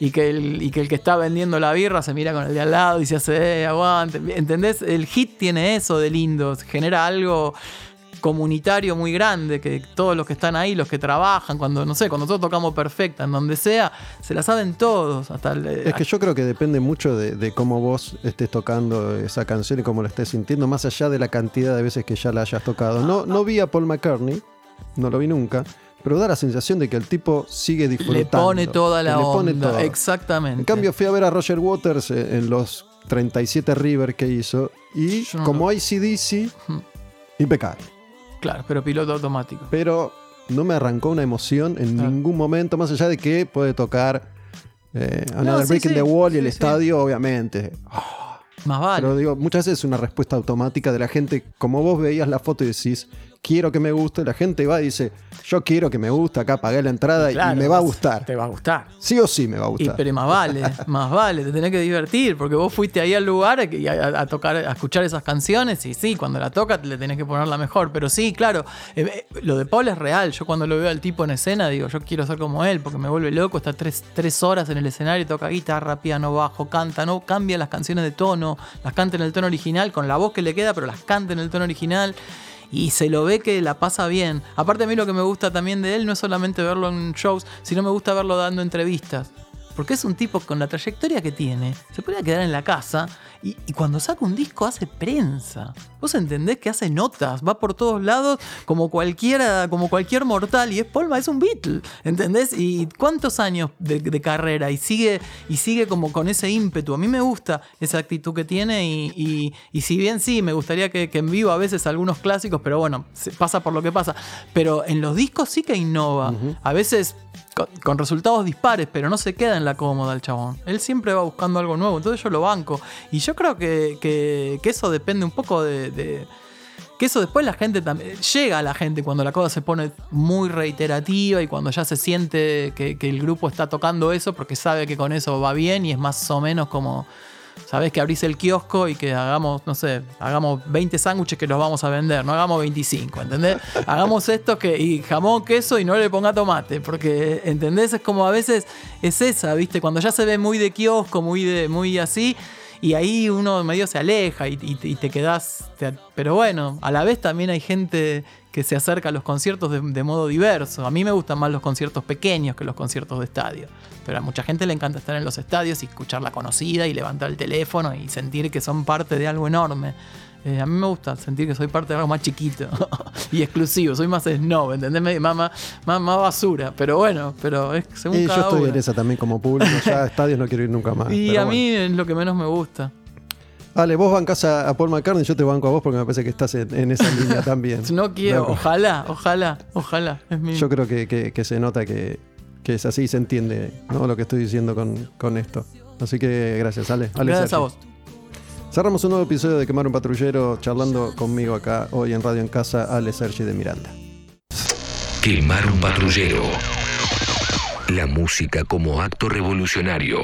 y que el, y que, el que está vendiendo la birra se mira con el de al lado y se hace, eh, aguante, ¿entendés? El hit tiene eso de lindo, genera algo comunitario muy grande, que todos los que están ahí, los que trabajan, cuando, no sé, cuando nosotros tocamos perfecta, en donde sea, se la saben todos. Hasta el- Es que yo creo que depende mucho de, de cómo vos estés tocando esa canción y cómo la estés sintiendo, más allá de la cantidad de veces que ya la hayas tocado. No, no vi a Paul McCartney, no lo vi nunca, pero da la sensación de que el tipo sigue disfrutando. le pone toda la le pone onda. todo. Exactamente. En cambio, fui a ver a Roger Waters eh, en los 37 River que hizo y no como lo- ACDC, impecable. Claro, pero piloto automático. Pero no me arrancó una emoción en Claro. ningún momento, más allá de que puede tocar eh, Another sí, Break in sí, the Wall y el estadio, obviamente. Más vale. Pero digo, muchas veces es una respuesta automática de la gente, como vos veías la foto y decís, quiero que me guste, la gente va y dice, yo quiero que me guste, acá pagué la entrada Claro, y me va a gustar. Te va a gustar. Sí o sí me va a Y, gustar. pero más vale, más vale, te tenés que divertir, porque vos fuiste ahí al lugar a, a- a tocar, a escuchar esas canciones y sí, cuando la tocas le tenés que poner la mejor, pero sí, claro, eh, eh, lo de Paul es real, yo cuando lo veo al tipo en escena digo, yo quiero ser como él, porque me vuelve loco, está tres, tres horas en el escenario, toca guitarra, piano, bajo, canta, no cambia las canciones de tono, las canta en el tono original, con la voz que le queda, pero las canta en el tono original. Y se lo ve que la pasa bien. Aparte a mí lo que me gusta también de él no es solamente verlo en shows, sino me gusta verlo dando entrevistas. Porque es un tipo con la trayectoria que tiene, se podría quedar en la casa y, y cuando saca un disco hace prensa. Vos entendés que hace notas, va por todos lados como cualquiera, como cualquier mortal y es Polma, es un Beatle, ¿entendés? Y cuántos años de, de carrera y sigue, y sigue como con ese ímpetu. A mí me gusta esa actitud que tiene y, y- y si bien sí, me gustaría que, que en vivo a veces algunos clásicos, pero bueno, se pasa por lo que pasa. Pero en los discos sí que innova. A veces con, resultados dispares, pero no se queda en la cómoda el chabón. Él siempre va buscando algo nuevo, entonces yo lo banco. Y yo creo que, que- que eso depende un poco de, de- Que eso después la gente también. Llega a la gente cuando la cosa se pone muy reiterativa y cuando ya se siente que, que el grupo está tocando eso porque sabe que con eso va bien y es más o menos como. Sabés que abrís el kiosco y que hagamos, no sé, hagamos 20 sándwiches que los vamos a vender, no hagamos 25, ¿entendés? Hagamos esto que, y jamón, queso y no le ponga tomate, porque, ¿entendés? Es como a veces es esa, ¿viste? Cuando ya se ve muy de kiosco, muy, de, muy así, y ahí uno medio se aleja y, y- te quedás. te- pero bueno, a la vez también hay gente que se acerca a los conciertos de, de modo diverso. A mí me gustan más los conciertos pequeños que los conciertos de estadio. Pero a mucha gente le encanta estar en los estadios y escuchar la conocida y levantar el teléfono y sentir que son parte de algo enorme. Eh, a mí me gusta sentir que soy parte de algo más chiquito y exclusivo. Soy más snob, ¿entendés? Más, más, más- basura. Pero bueno, pero es según Y yo cada estoy en esa también como público. Ya a estadios no quiero ir nunca más. Y a bueno. mí es lo que menos me gusta. Ale, vos bancás a, a Paul McCartney, yo te banco a vos porque me parece que estás en, en esa línea también. No quiero, ojalá, ojalá, ojalá. Es mi... Yo creo que, que- que se nota que, que es así y se entiende ¿no? lo que estoy diciendo con, con esto. Así que gracias, Ale. Ale Gracias a vos. Cerramos un nuevo episodio de Quemar un Patrullero charlando conmigo acá hoy en Radio en Casa, Ale Sergi de Miranda. Quemar un patrullero. La música como acto revolucionario.